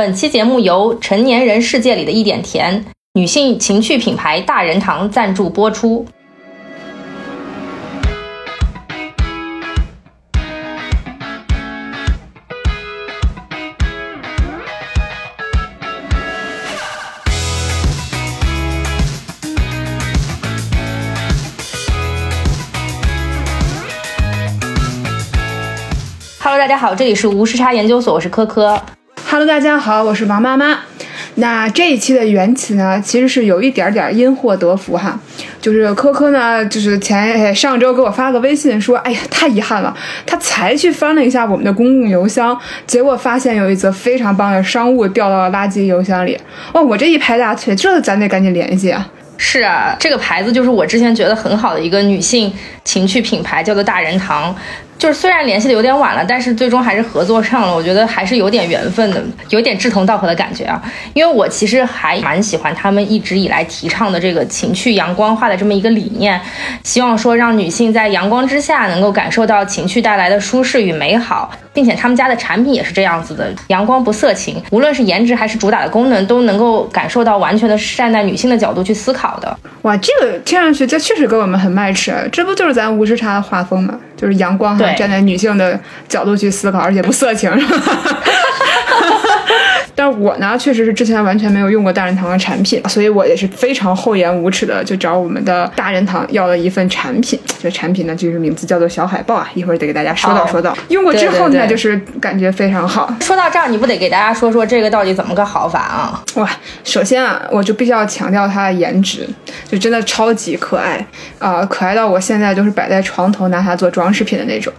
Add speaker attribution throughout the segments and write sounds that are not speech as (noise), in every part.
Speaker 1: 本期节目由成年人世界里的一点甜女性情趣品牌大人堂赞助播出。Hello，大家好，这里是无时差研究所，我是科科。
Speaker 2: Hello，大家好，我是王妈妈。那这一期的缘起呢，其实是有一点点因祸得福哈。就是科科呢，就是前上周给我发个微信说，哎呀，太遗憾了，他才去翻了一下我们的公共邮箱，结果发现有一则非常棒的商务掉到了垃圾邮箱里。哦，我这一拍大腿，这咱得赶紧联系啊！
Speaker 1: 是啊，这个牌子就是我之前觉得很好的一个女性情趣品牌，叫做大人堂。就是虽然联系的有点晚了，但是最终还是合作上了。我觉得还是有点缘分的，有点志同道合的感觉啊。因为我其实还蛮喜欢他们一直以来提倡的这个情趣阳光化的这么一个理念，希望说让女性在阳光之下能够感受到情趣带来的舒适与美好，并且他们家的产品也是这样子的，阳光不色情，无论是颜值还是主打的功能，都能够感受到完全的是站在女性的角度去思考的。
Speaker 2: 哇，这个听上去这确实跟我们很 match，这不就是咱无时差的画风吗？就是阳光哈，站在女性的角度去思考，而且不色情，是吧？但是我呢，确实是之前完全没有用过大人堂的产品，所以我也是非常厚颜无耻的就找我们的大人堂要了一份产品。这产品呢，就是名字叫做小海豹啊，一会儿得给大家说道说道。用过之后呢，
Speaker 1: 对对对
Speaker 2: 就是感觉非常好。
Speaker 1: 说到这儿，你不得给大家说说这个到底怎么个好法啊？
Speaker 2: 哇，首先啊，我就必须要强调它的颜值，就真的超级可爱啊、呃，可爱到我现在就是摆在床头拿它做装饰品的那种。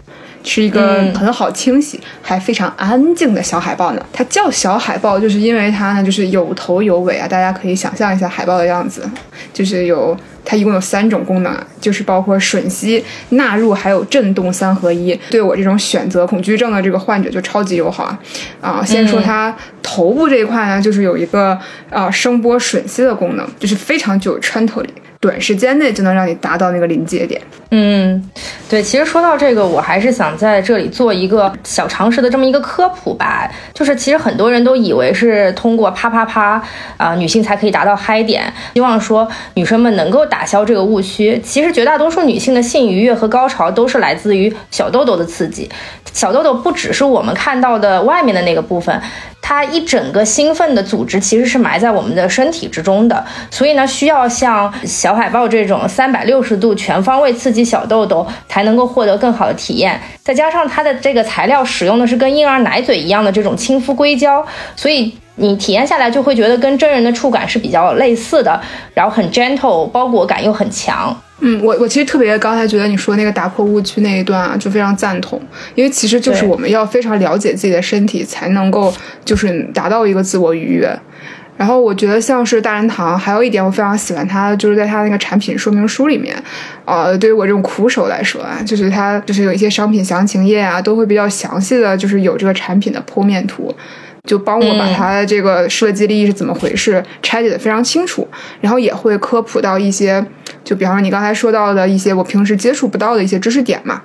Speaker 2: 是一个很好清洗、嗯、还非常安静的小海豹呢。它叫小海豹，就是因为它呢就是有头有尾啊。大家可以想象一下海豹的样子，就是有它一共有三种功能啊，就是包括吮吸、纳入还有震动三合一。对我这种选择恐惧症的这个患者就超级友好啊！啊，先说它头部这一块呢，就是有一个啊声波吮吸的功能，就是非常具有穿透力。短时间内就能让你达到那个临界点。
Speaker 1: 嗯，对，其实说到这个，我还是想在这里做一个小常识的这么一个科普吧。就是其实很多人都以为是通过啪啪啪啊、女性才可以达到嗨点，希望说女生们能够打消这个误区。其实绝大多数女性的性愉悦和高潮都是来自于小豆豆的刺激。小豆豆不只是我们看到的外面的那个部分。它一整个兴奋的组织其实是埋在我们的身体之中的，所以呢，需要像小海豹这种三百六十度全方位刺激小豆豆，才能够获得更好的体验。再加上它的这个材料使用的是跟婴儿奶嘴一样的这种亲肤硅胶，所以你体验下来就会觉得跟真人的触感是比较类似的，然后很 gentle，包裹感又很强。
Speaker 2: 嗯，我我其实特别刚才觉得你说那个打破误区那一段啊，就非常赞同，因为其实就是我们要非常了解自己的身体，才能够就是达到一个自我愉悦。然后我觉得像是大人堂，还有一点我非常喜欢它，就是在它那个产品说明书里面，呃，对于我这种苦手来说啊，就是它就是有一些商品详情页啊，都会比较详细的就是有这个产品的剖面图。就帮我把它这个设计力是怎么回事拆解的非常清楚，然后也会科普到一些，就比方说你刚才说到的一些我平时接触不到的一些知识点嘛。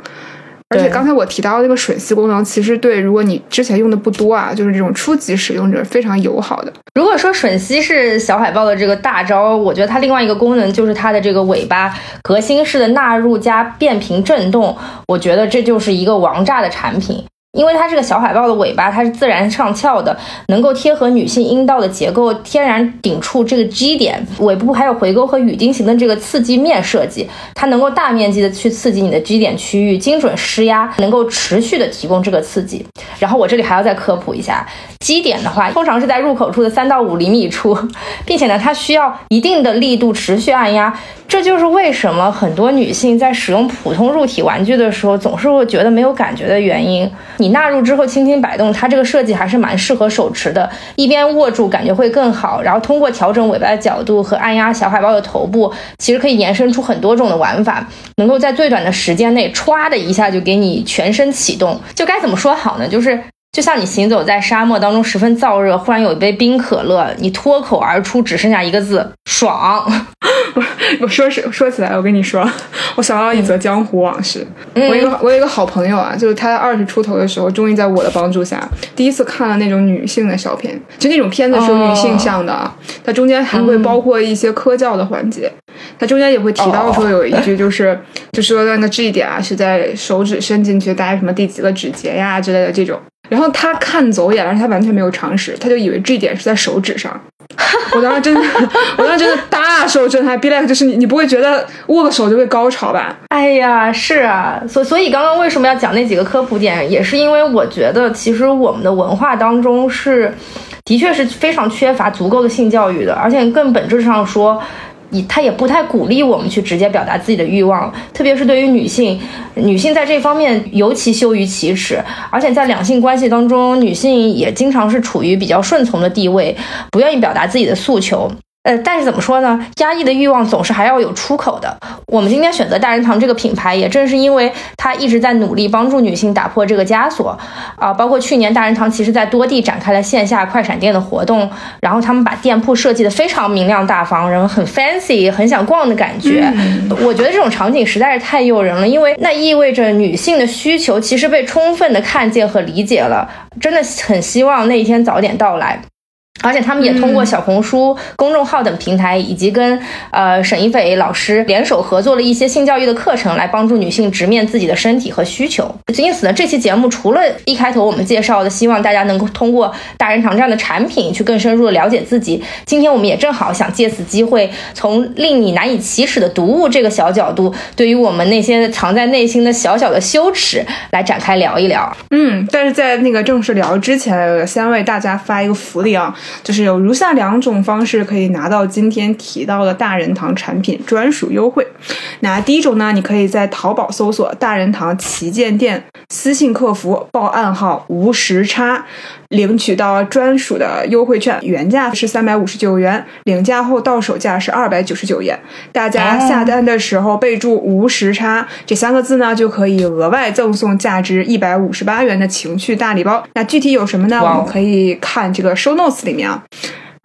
Speaker 2: 而且刚才我提到那个吮吸功能，其实对如果你之前用的不多啊，就是这种初级使用者非常友好的。
Speaker 1: 如果说吮吸是小海豹的这个大招，我觉得它另外一个功能就是它的这个尾巴革新式的纳入加变频震动，我觉得这就是一个王炸的产品。因为它这个小海豹的尾巴，它是自然上翘的，能够贴合女性阴道的结构，天然顶触这个 G 点。尾部还有回勾和雨钉形的这个刺激面设计，它能够大面积的去刺激你的 G 点区域，精准施压，能够持续的提供这个刺激。然后我这里还要再科普一下，G 点的话，通常是在入口处的三到五厘米处，并且呢，它需要一定的力度持续按压。这就是为什么很多女性在使用普通入体玩具的时候，总是会觉得没有感觉的原因。你你纳入之后轻轻摆动，它这个设计还是蛮适合手持的，一边握住感觉会更好。然后通过调整尾巴的角度和按压小海豹的头部，其实可以延伸出很多种的玩法，能够在最短的时间内歘的一下就给你全身启动。就该怎么说好呢？就是。就像你行走在沙漠当中十分燥热，忽然有一杯冰可乐，你脱口而出只剩下一个字“爽 (laughs) ”。
Speaker 2: 我说是说起来，我跟你说，我想到一则江湖往事。我一个我有一个好朋友啊，就是他在二十出头的时候，终于在我的帮助下，第一次看了那种女性的小片，就那种片子是有女性向的啊。它中间还会包括一些科教的环节，它中间也会提到说有一句就是，就说那个 G 点啊是在手指伸进去大概什么第几个指节呀之类的这种。然后他看走眼，而且他完全没有常识，他就以为这点是在手指上。我当时真的，我当时真的大受震撼。Be like，就是你，你不会觉得握个手就会高潮吧？
Speaker 1: 哎呀，是啊，所所以刚刚为什么要讲那几个科普点，也是因为我觉得其实我们的文化当中是，的确是非常缺乏足够的性教育的，而且更本质上说。以他也不太鼓励我们去直接表达自己的欲望，特别是对于女性，女性在这方面尤其羞于启齿，而且在两性关系当中，女性也经常是处于比较顺从的地位，不愿意表达自己的诉求。呃，但是怎么说呢？压抑的欲望总是还要有出口的。我们今天选择大人堂这个品牌，也正是因为它一直在努力帮助女性打破这个枷锁啊。包括去年大人堂其实在多地展开了线下快闪店的活动，然后他们把店铺设计的非常明亮大方，然后很 fancy，很想逛的感觉。我觉得这种场景实在是太诱人了，因为那意味着女性的需求其实被充分的看见和理解了。真的很希望那一天早点到来。而且他们也通过小红书公众号等平台，以及跟呃沈一斐老师联手合作了一些性教育的课程，来帮助女性直面自己的身体和需求。因此呢，这期节目除了一开头我们介绍的，希望大家能够通过大人堂这样的产品去更深入的了解自己。今天我们也正好想借此机会，从令你难以启齿的读物这个小角度，对于我们那些藏在内心的小小的羞耻来展开聊一聊。
Speaker 2: 嗯，但是在那个正式聊之前，先为大家发一个福利啊。就是有如下两种方式可以拿到今天提到的大人堂产品专属优惠。那第一种呢，你可以在淘宝搜索“大人堂旗舰店”，私信客服报暗号“无时差”，领取到专属的优惠券，原价是三百五十九元，领价后到手价是二百九十九元。大家下单的时候备注“无时差”这三个字呢，就可以额外赠送价值一百五十八元的情趣大礼包。那具体有什么呢？我们可以看这个 show notes 里面啊。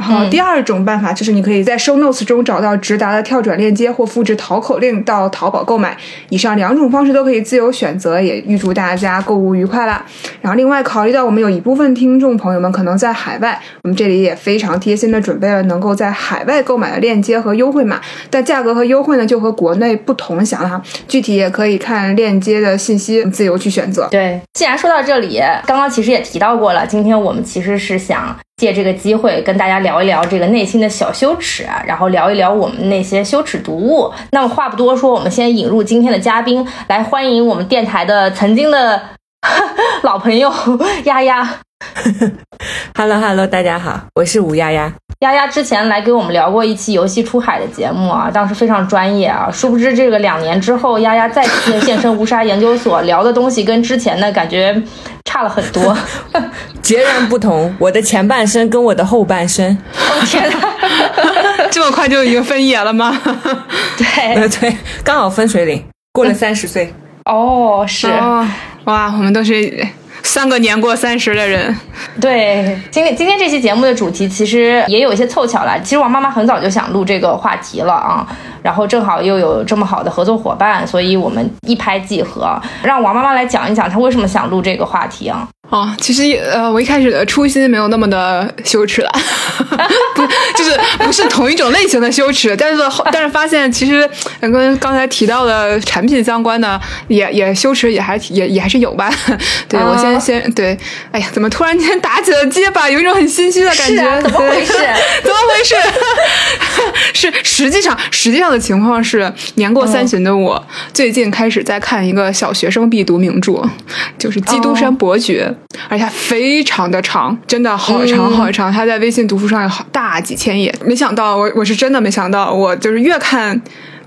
Speaker 2: 然后第二种办法就是，你可以在 show notes 中找到直达的跳转链接，或复制淘口令到淘宝购买。以上两种方式都可以自由选择，也预祝大家购物愉快啦。然后另外考虑到我们有一部分听众朋友们可能在海外，我们这里也非常贴心的准备了能够在海外购买的链接和优惠码，但价格和优惠呢就和国内不同享了哈。具体也可以看链接的信息，自由去选择。
Speaker 1: 对，既然说到这里，刚刚其实也提到过了，今天我们其实是想。借这个机会跟大家聊一聊这个内心的小羞耻，然后聊一聊我们那些羞耻读物。那么话不多说，我们先引入今天的嘉宾，来欢迎我们电台的曾经的 (laughs) 老朋友丫丫。(laughs)
Speaker 3: Hello Hello，大家好，我是吴丫丫。
Speaker 1: 丫丫之前来给我们聊过一期游戏出海的节目啊，当时非常专业啊。殊不知这个两年之后，丫丫再次现身无沙研究所，聊的东西跟之前的感觉差了很多，(laughs)
Speaker 3: 截然不同。我的前半生跟我的后半生，
Speaker 1: 哦天哪，(laughs)
Speaker 2: 这么快就已经分野了吗？(laughs)
Speaker 1: 对
Speaker 3: 对，刚好分水岭，过了三十岁。
Speaker 1: 哦，是
Speaker 2: 哇，我们都是。三个年过三十的人，
Speaker 1: 对，今天今天这期节目的主题其实也有一些凑巧了。其实王妈妈很早就想录这个话题了啊，然后正好又有这么好的合作伙伴，所以我们一拍即合，让王妈妈来讲一讲她为什么想录这个话题啊。
Speaker 2: 哦，其实呃，我一开始的初心没有那么的羞耻了，(laughs) 不 (laughs) 就是不是同一种类型的羞耻，但是 (laughs) 但是发现其实跟刚才提到的产品相关的，也也羞耻也还也也还是有吧。对我先先对，哎呀，怎么突然间打起了结巴，有一种很心虚的感觉，
Speaker 1: 怎么回事？
Speaker 2: 怎么回事？是实际上实际上的情况是，年过三旬的我最近开始在看一个小学生必读名著，就是《基督山伯爵》。而且非常的长，真的好长好长。它在微信读书上有好大几千页。没想到，我我是真的没想到，我就是越看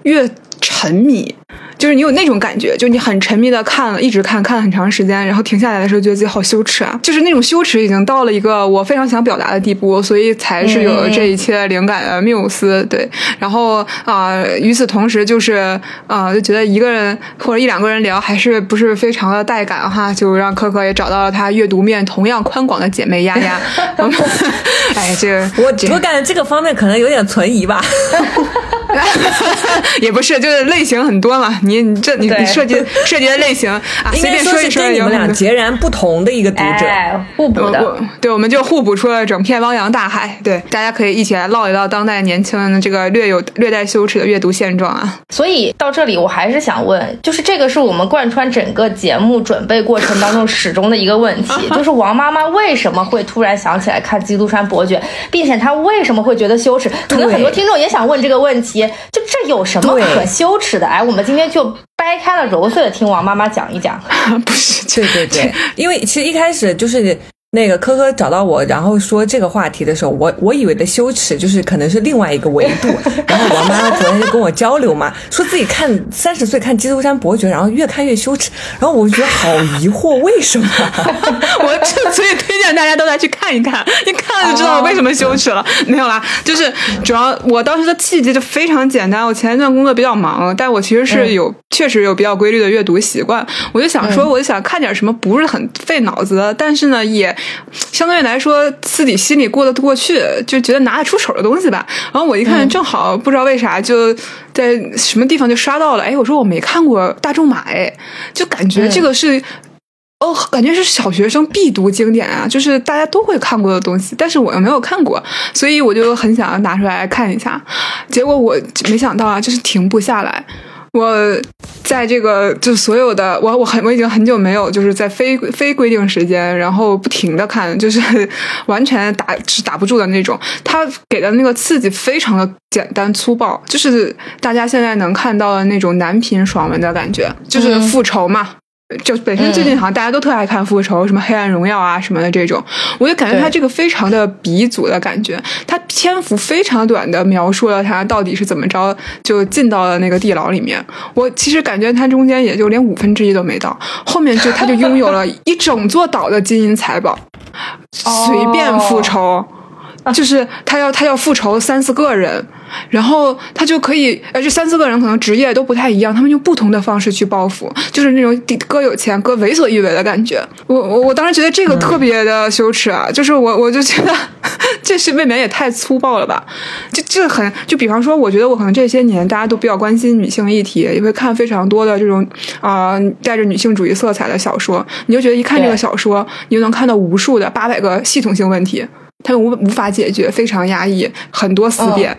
Speaker 2: 越沉迷。就是你有那种感觉，就你很沉迷的看了，一直看看了很长时间，然后停下来的时候觉得自己好羞耻啊，就是那种羞耻已经到了一个我非常想表达的地步，所以才是有了这一切灵感的缪斯。对，然后啊、与此同时就是啊、就觉得一个人或者一两个人聊还是不是非常的带感哈，就让可可也找到了她阅读面同样宽广的姐妹丫丫。(laughs) 哎，这个
Speaker 3: 我我感觉这个方面可能有点存疑吧。(laughs) (laughs)
Speaker 2: 也不是，就是类型很多嘛。你你这你
Speaker 1: 对
Speaker 2: 你涉及涉及的类型啊，(laughs) 随便说
Speaker 3: 一说你们俩截然不同的一个读者。
Speaker 1: 哎，互补的。
Speaker 2: 对，我们就互补出了整片汪洋大海。对，大家可以一起来唠一唠当代年轻人的这个略有略带羞耻的阅读现状啊。
Speaker 1: 所以到这里，我还是想问，就是这个是我们贯穿整个节目准备过程当中始终的一个问题，(laughs) 就是王妈妈为什么会突然想起来看《基督山伯爵》，并且她为什么会觉得羞耻？可能很多听众也想问这个问题，就这有什么
Speaker 3: 对
Speaker 1: 可羞耻的？哎，我们今天就掰开了揉碎了听王妈妈讲一讲。(laughs)
Speaker 2: 不是，
Speaker 3: 对对对，因为其实一开始就是那个科科找到我，然后说这个话题的时候，我我以为的羞耻就是可能是另外一个维度。(laughs) 然后我妈妈昨天就跟我交流嘛，说自己看三十岁看《基督山伯爵》，然后越看越羞耻，然后我就觉得好疑惑，为什么？(laughs)
Speaker 2: 我这所以推荐大家都来去看一看，你看了就知道我为什么羞耻了。没有啦，就是主要我当时的契机就非常简单。我前一段工作比较忙，但我其实是有、确实有比较规律的阅读习惯。我就想说，我就想看点什么不是很费脑子的，但是呢也相对来说自己心里过得过去，就觉得拿得出手的东西吧。然后我一看，正好不知道为啥就在什么地方就刷到了，哎，我说我没看过《大仲马》，哎，就感觉这个是。哦，感觉是小学生必读经典啊，就是大家都会看过的东西，但是我又没有看过，所以我就很想要拿出来看一下。结果我没想到啊，就是停不下来。我在这个就所有的我我很我已经很久没有就是在非非规定时间，然后不停的看，就是 (laughs) 完全打是打不住的那种。他给的那个刺激非常的简单粗暴，就是大家现在能看到的那种男频爽文的感觉，就是复仇嘛。就本身最近好像大家都特爱看复仇，什么黑暗荣耀啊什么的这种，我就感觉他这个非常的鼻祖的感觉，他篇幅非常短的描述了他到底是怎么着就进到了那个地牢里面。我其实感觉他中间也就连五分之一都没到，后面就他就拥有了一整座岛的金银财宝，随便复仇。就是他要他要复仇三四个人，然后他就可以，呃，这三四个人可能职业都不太一样，他们用不同的方式去报复，就是那种哥有钱哥为所欲为的感觉。我我我当时觉得这个特别的羞耻啊，就是我我就觉得 (laughs) 这是未免也太粗暴了吧？就这很就比方说，我觉得我可能这些年大家都比较关心女性议题，也会看非常多的这种啊、呃带着女性主义色彩的小说，你就觉得一看这个小说，你就能看到无数的八百个系统性问题。他们无无法解决，非常压抑，很多思辨。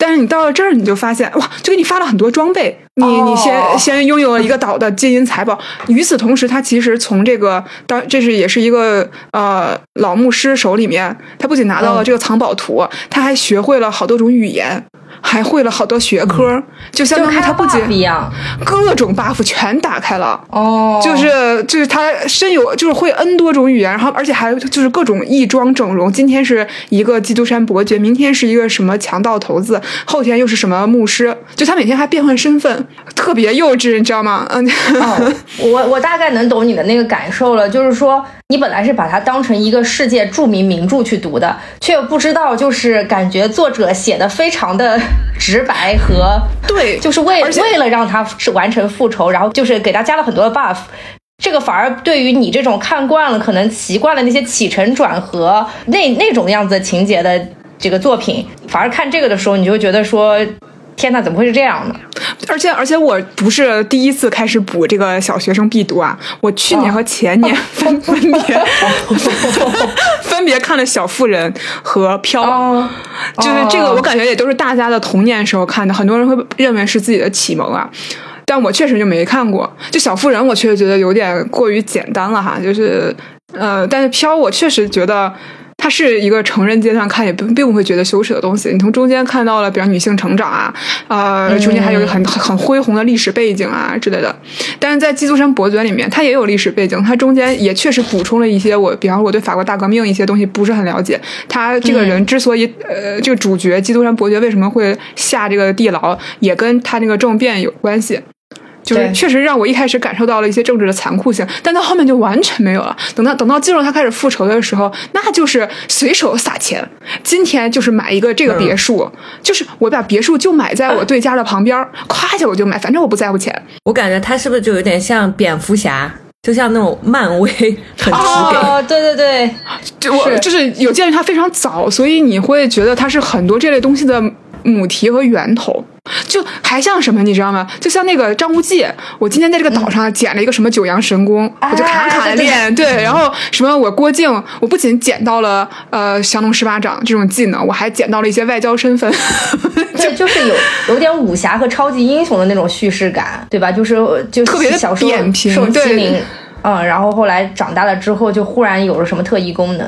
Speaker 2: 但是你到了这儿，你就发现哇，就给你发了很多装备，你你先、
Speaker 1: 哦
Speaker 2: 先拥有了一个岛的金银财宝。与此同时，他其实从这个当这是也是一个呃老牧师手里面，他不仅拿到了这个藏宝图，他还学会了好多种语言。还会了好多学科，就相当于他不仅
Speaker 1: 一样。
Speaker 2: 各种 buff 全打开了，
Speaker 1: 哦，
Speaker 2: 就是就是他身有就是会 N 多种语言，然后而且还就是各种异装整容。今天是一个基督山伯爵，明天是一个什么强盗头子，后天又是什么牧师，就他每天还变换身份，特别幼稚，你知道吗？嗯，
Speaker 1: 哦，我我大概能懂你的那个感受了，就是说你本来是把它当成一个世界著名名著去读的，却不知道就是感觉作者写的非常的 (laughs) 直白和
Speaker 2: 对，
Speaker 1: 就是为为了让他是完成复仇，然后就是给他加了很多的 buff。这个反而对于你这种看惯了、可能习惯了那些起承转合那那种样子的情节的这个作品，反而看这个的时候，你就会觉得说：天呐，怎么会是这样呢？
Speaker 2: 而且而且我不是第一次开始补这个小学生必读啊，我去年和前年 (laughs) 分分别 (laughs) 分别看了《小妇人》和《飘》。
Speaker 1: 哦，
Speaker 2: 就是这个，
Speaker 1: 哦
Speaker 2: 我感觉也都是大家的童年时候看的，很多人会认为是自己的启蒙啊。但我确实就没看过。就小妇人，我确实觉得有点过于简单了哈。就是呃，但是飘，我确实觉得它是一个成人阶段看也并并不会觉得羞耻的东西。你从中间看到了，比如女性成长啊，呃，中间还有很很很恢宏的历史背景啊之类的。但是在《基督山伯爵》里面，它也有历史背景，它中间也确实补充了一些我，比方说我对法国大革命一些东西不是很了解。他这个人之所以、呃，这个主角基督山伯爵为什么会下这个地牢，也跟他那个政变有关系。就是确实让我一开始感受到了一些政治的残酷性，但到后面就完全没有了。等到等到进入他开始复仇的时候，那就是随手撒钱。今天就是买一个这个别墅，就是我把别墅就买在我对家的旁边，夸一下我就买，反正我不在乎钱。
Speaker 3: 我感觉他是不是就有点像蝙蝠侠？就像那种漫威很直给，
Speaker 1: 哦，对对对，
Speaker 2: 就我就是有鉴于它非常早，所以你会觉得它是很多这类东西的母题和源头。就还像什么，你知道吗？就像那个张无忌，我今天在这个岛上捡了一个什么九阳神功，我就卡卡练。对，然后什么我郭靖，我不仅捡到了呃降龙十八掌这种技能，我还捡到了一些外交身份。(laughs)
Speaker 1: 对，就是有有点武侠和超级英雄的那种叙事感，对吧？就是就
Speaker 2: 特别
Speaker 1: 小说受欺凌。嗯，然后后来长大了之后，就忽然有了什么特异功能。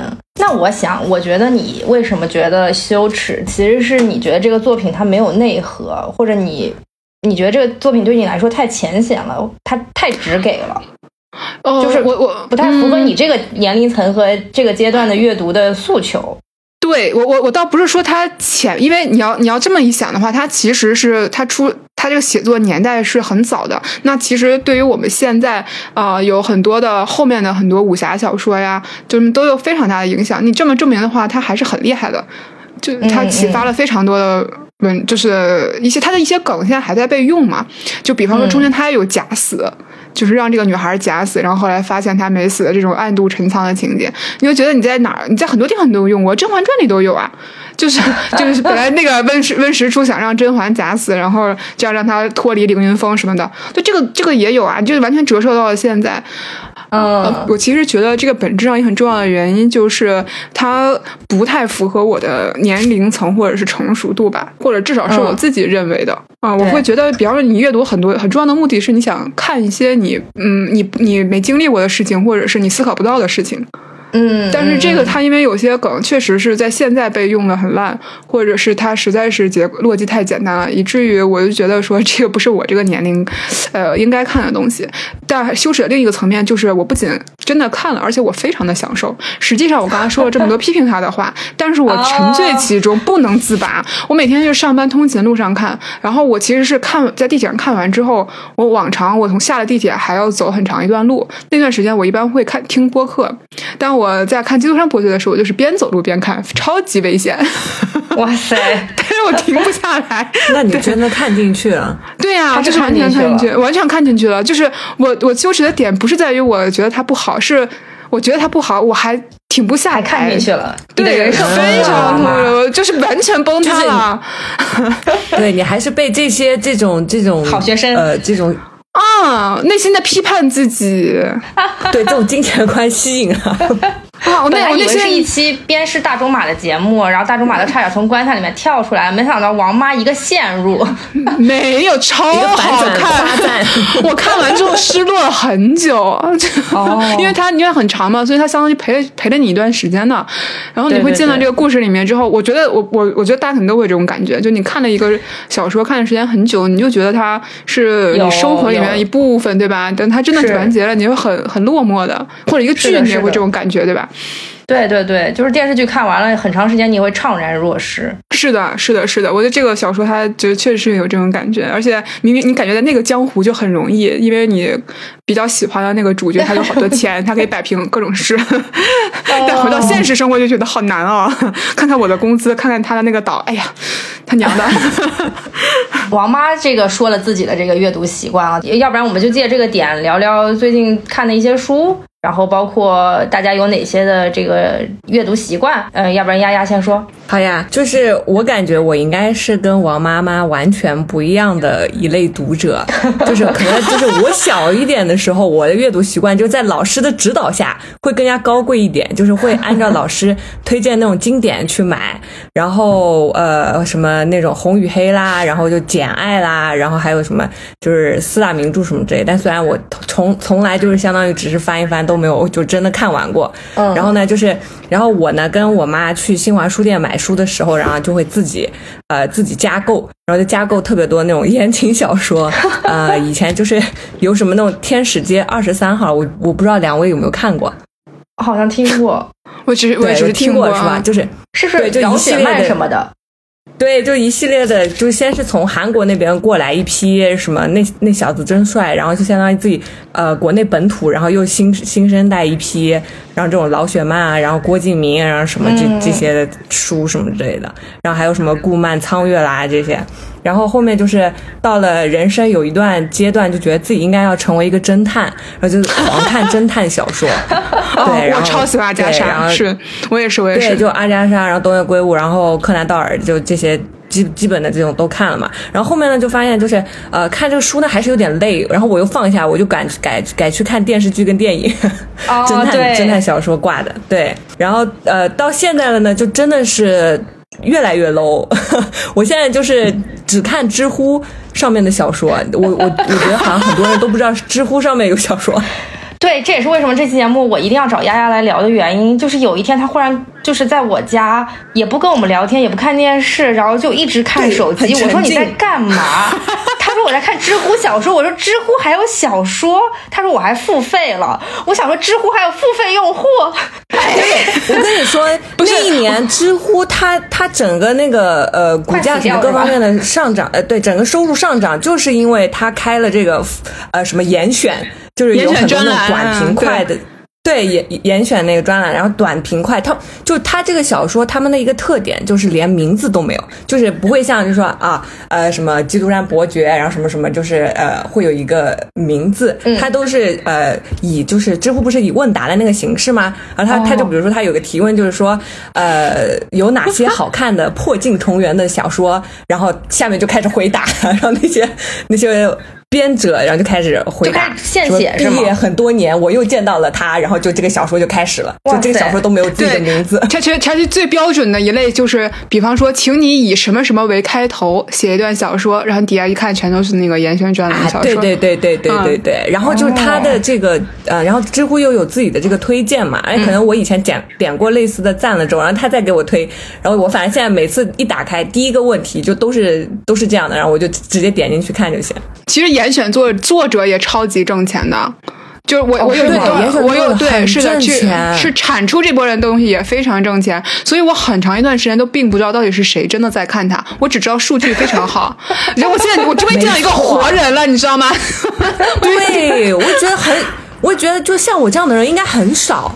Speaker 1: 那我想，我觉得你为什么觉得羞耻？其实是你觉得这个作品它没有内核，或者你你觉得这个作品对你来说太浅显了，它太直给了。
Speaker 2: 哦，
Speaker 1: 就是
Speaker 2: 我我
Speaker 1: 不太符合你这个年龄层和这个阶段的阅读的诉求。
Speaker 2: 对我我我倒不是说它浅，因为你要你要这么一想的话，它其实是它出。他这个写作年代是很早的，那其实对于我们现在啊，有很多的后面的很多武侠小说呀，就是都有非常大的影响。你这么证明的话，他还是很厉害的，就他启发了非常多的文，就是一些他的一些梗现在还在被用嘛。就比方说中间他也有假死，就是让这个女孩假死，然后后来发现她没死的这种暗度陈仓的情节，你就觉得你在哪儿，你在很多地方都用过，《甄嬛传》里都有啊。就是就是本来那个温实温实初想让甄嬛假死，然后就要让她脱离凌云峰什么的，就这个这个也有啊，就是完全折射到了现在。
Speaker 1: 嗯，
Speaker 2: 我其实觉得这个本质上也很重要的原因就是它不太符合我的年龄层或者是成熟度吧，或者至少是我自己认为的啊。我会觉得，比方说你阅读很多很重要的目的是你想看一些你嗯你你没经历过的事情，或者是你思考不到的事情。
Speaker 1: 嗯，
Speaker 2: 但是这个它因为有些梗确实是在现在被用的很烂，或者是它实在是结逻辑太简单了，以至于我就觉得说这个不是我这个年龄，呃，应该看的东西。但羞耻的另一个层面就是，我不仅真的看了，而且我非常的享受。实际上，我刚才说了这么多批评他的话，但是我沉醉其中不能自拔。我每天就上班通勤路上看，然后我其实是看在地铁上看完之后，我往常我从下了地铁还要走很长一段路，那段时间我一般会看听播客，但我在看《基督山伯爵》的时候，我就是边走路边看，超级危险。(laughs)
Speaker 1: 哇塞！
Speaker 2: 但是我停不下来。(laughs)
Speaker 3: 那你真的看进去了？
Speaker 2: 对呀，就是完全看进去，完全看进去了。就是我，我羞耻的点不是在于我觉得它不好，是我觉得它不好，我还停不下来，
Speaker 1: 看进去了。
Speaker 2: 对，人生非常就是完全崩塌了。(laughs)
Speaker 3: 对你还是被这些这种这种
Speaker 1: 好学生
Speaker 3: 呃这种。
Speaker 2: 啊，内心的批判自己，
Speaker 3: 对这种金钱观吸引了。
Speaker 2: 啊，我
Speaker 1: 本来以为
Speaker 2: 是
Speaker 1: 一期鞭尸大仲马的节目，然后大仲马都差点从棺材里面跳出来，没想到王妈一个陷入，(laughs)
Speaker 2: 没有超好看。(laughs) 我看完之后失落了很久，哦，(laughs) 因为它因为很长嘛，所以它相当于陪了陪了你一段时间呢。然后你会进到这个故事里面之后，我觉得我我我觉得大家可能都会这种感觉，就你看了一个小说看的时间很久，你就觉得它是你生活里面一部分，对吧？等它真的完结了，你会很很落寞的，或者一个剧你也会这种感觉，对吧？
Speaker 1: 对对对，就是电视剧看完了很长时间，你会怅然若失。
Speaker 2: 是的，是的，是的，我觉得这个小说它就确实是有这种感觉，而且明明你感觉在那个江湖就很容易，因为你比较喜欢的那个主角，他有好多钱，他可以摆平各种事。(laughs) 但回到现实生活就觉得好难啊！看看我的工资，看看他的那个岛，哎呀，他娘的！(laughs)
Speaker 1: 王妈这个说了自己的这个阅读习惯啊，要不然我们就借这个点聊聊最近看的一些书。然后包括大家有哪些的这个阅读习惯？嗯，要不然丫丫先说。
Speaker 3: 好呀，就是我感觉我应该是跟王妈妈完全不一样的一类读者，就是可能就是我小一点的时候，我的阅读习惯就在老师的指导下会更加高贵一点，就是会按照老师推荐那种经典去买，然后呃什么那种红与黑啦，然后就简爱啦，然后还有什么就是四大名著什么之类。但虽然我从从来就是相当于只是翻一翻。都没有，就真的看完过。嗯，然后呢，就是，然后我呢，跟我妈去新华书店买书的时候，然后就会自己，呃，自己加购，然后就加购特别多那种言情小说。(laughs) 呃，以前就是有什么那种《天使街二十三号》，我我不知道两位有没有看过，
Speaker 1: 好像听过，(laughs)
Speaker 2: 我只是我只是听
Speaker 3: 过是吧？就是
Speaker 1: 是不是
Speaker 3: 对，就一系列
Speaker 1: 什么的。
Speaker 3: 对，就一系列的，就先是从韩国那边过来一批什么那那小子真帅，然后就相当于自己呃国内本土，然后又新新生代一批，然后这种老雪漫啊，然后郭敬明，然后什么这这些书什么之类的，然后还有什么顾漫、苍月啦这些，然后后面就是到了人生有一段阶段，就觉得自己应该要成为一个侦探，然后就狂看侦探小说。(laughs) 对，
Speaker 2: 我超喜欢阿加莎，是我也是，我也是，
Speaker 3: 对，就阿加莎，然后东野圭吾，然后柯南道尔，就这些。基基本的这种都看了嘛，然后后面呢就发现就是呃看这个书呢还是有点累，然后我又放下，我就改改改去看电视剧跟电影，(laughs) 侦探侦探小说挂的，对，然后呃到现在了呢就真的是越来越 low，(laughs) 我现在就是只看知乎上面的小说，我我我觉得好像很多人都不知道知乎上面有小说。
Speaker 1: 对，这也是为什么这期节目我一定要找丫丫来聊的原因。就是有一天她忽然就是在我家，也不跟我们聊天，也不看电视，然后就一直看手机。我说你在干嘛？(laughs) 我在看知乎小说。我说知乎还有小说？他说我还付费了。我想说知乎还有付费用户。
Speaker 3: 对，我跟你说，那一年知乎它它整个那个呃股价什么各方面的上涨，呃对，整个收入上涨，就是因为它开了这个呃什么严选。就是有很多那种短平快的。对，严严选那个专栏，然后短平快，他就他这个小说，他们的一个特点就是连名字都没有，就是不会像就说啊呃什么基督山伯爵，然后什么什么，就是呃会有一个名字，他都是呃以就是知乎不是以问答的那个形式吗？然后他他就比如说他有个提问，就是说呃有哪些好看的破镜重圆的小说，然后下面就开始回答，然后那些那些编者，然后就开始回答，
Speaker 1: 现写
Speaker 3: 是吗？毕业很多年，我又见到了他，然后。就这个小说就开始了，就这个小说都没有自己的名字。
Speaker 2: 它其实它是最标准的一类，就是比方说，请你以什么什么为开头写一段小说，然后底下一看全都是那个严选专栏小说。
Speaker 3: 对对对对对对对。然后就是他的这个呃，然后知乎又有自己的这个推荐嘛，哎，可能我以前点点过类似的赞了之后，然后他再给我推，然后我反正现在每次一打开第一个问题就都是都是这样的，然后我就直接点进去看就行。
Speaker 2: 其实严选作作者也超级挣钱的。就是我，我有对，我有对，是的，去是产出这波人东西也非常挣钱，所以我很长一段时间都并不知道到底是谁真的在看他，我只知道数据非常好。然后我现在我终于见到一个活人了，你知道吗？(laughs)
Speaker 3: 对，我觉得很，我觉得就像我这样的人应该很少。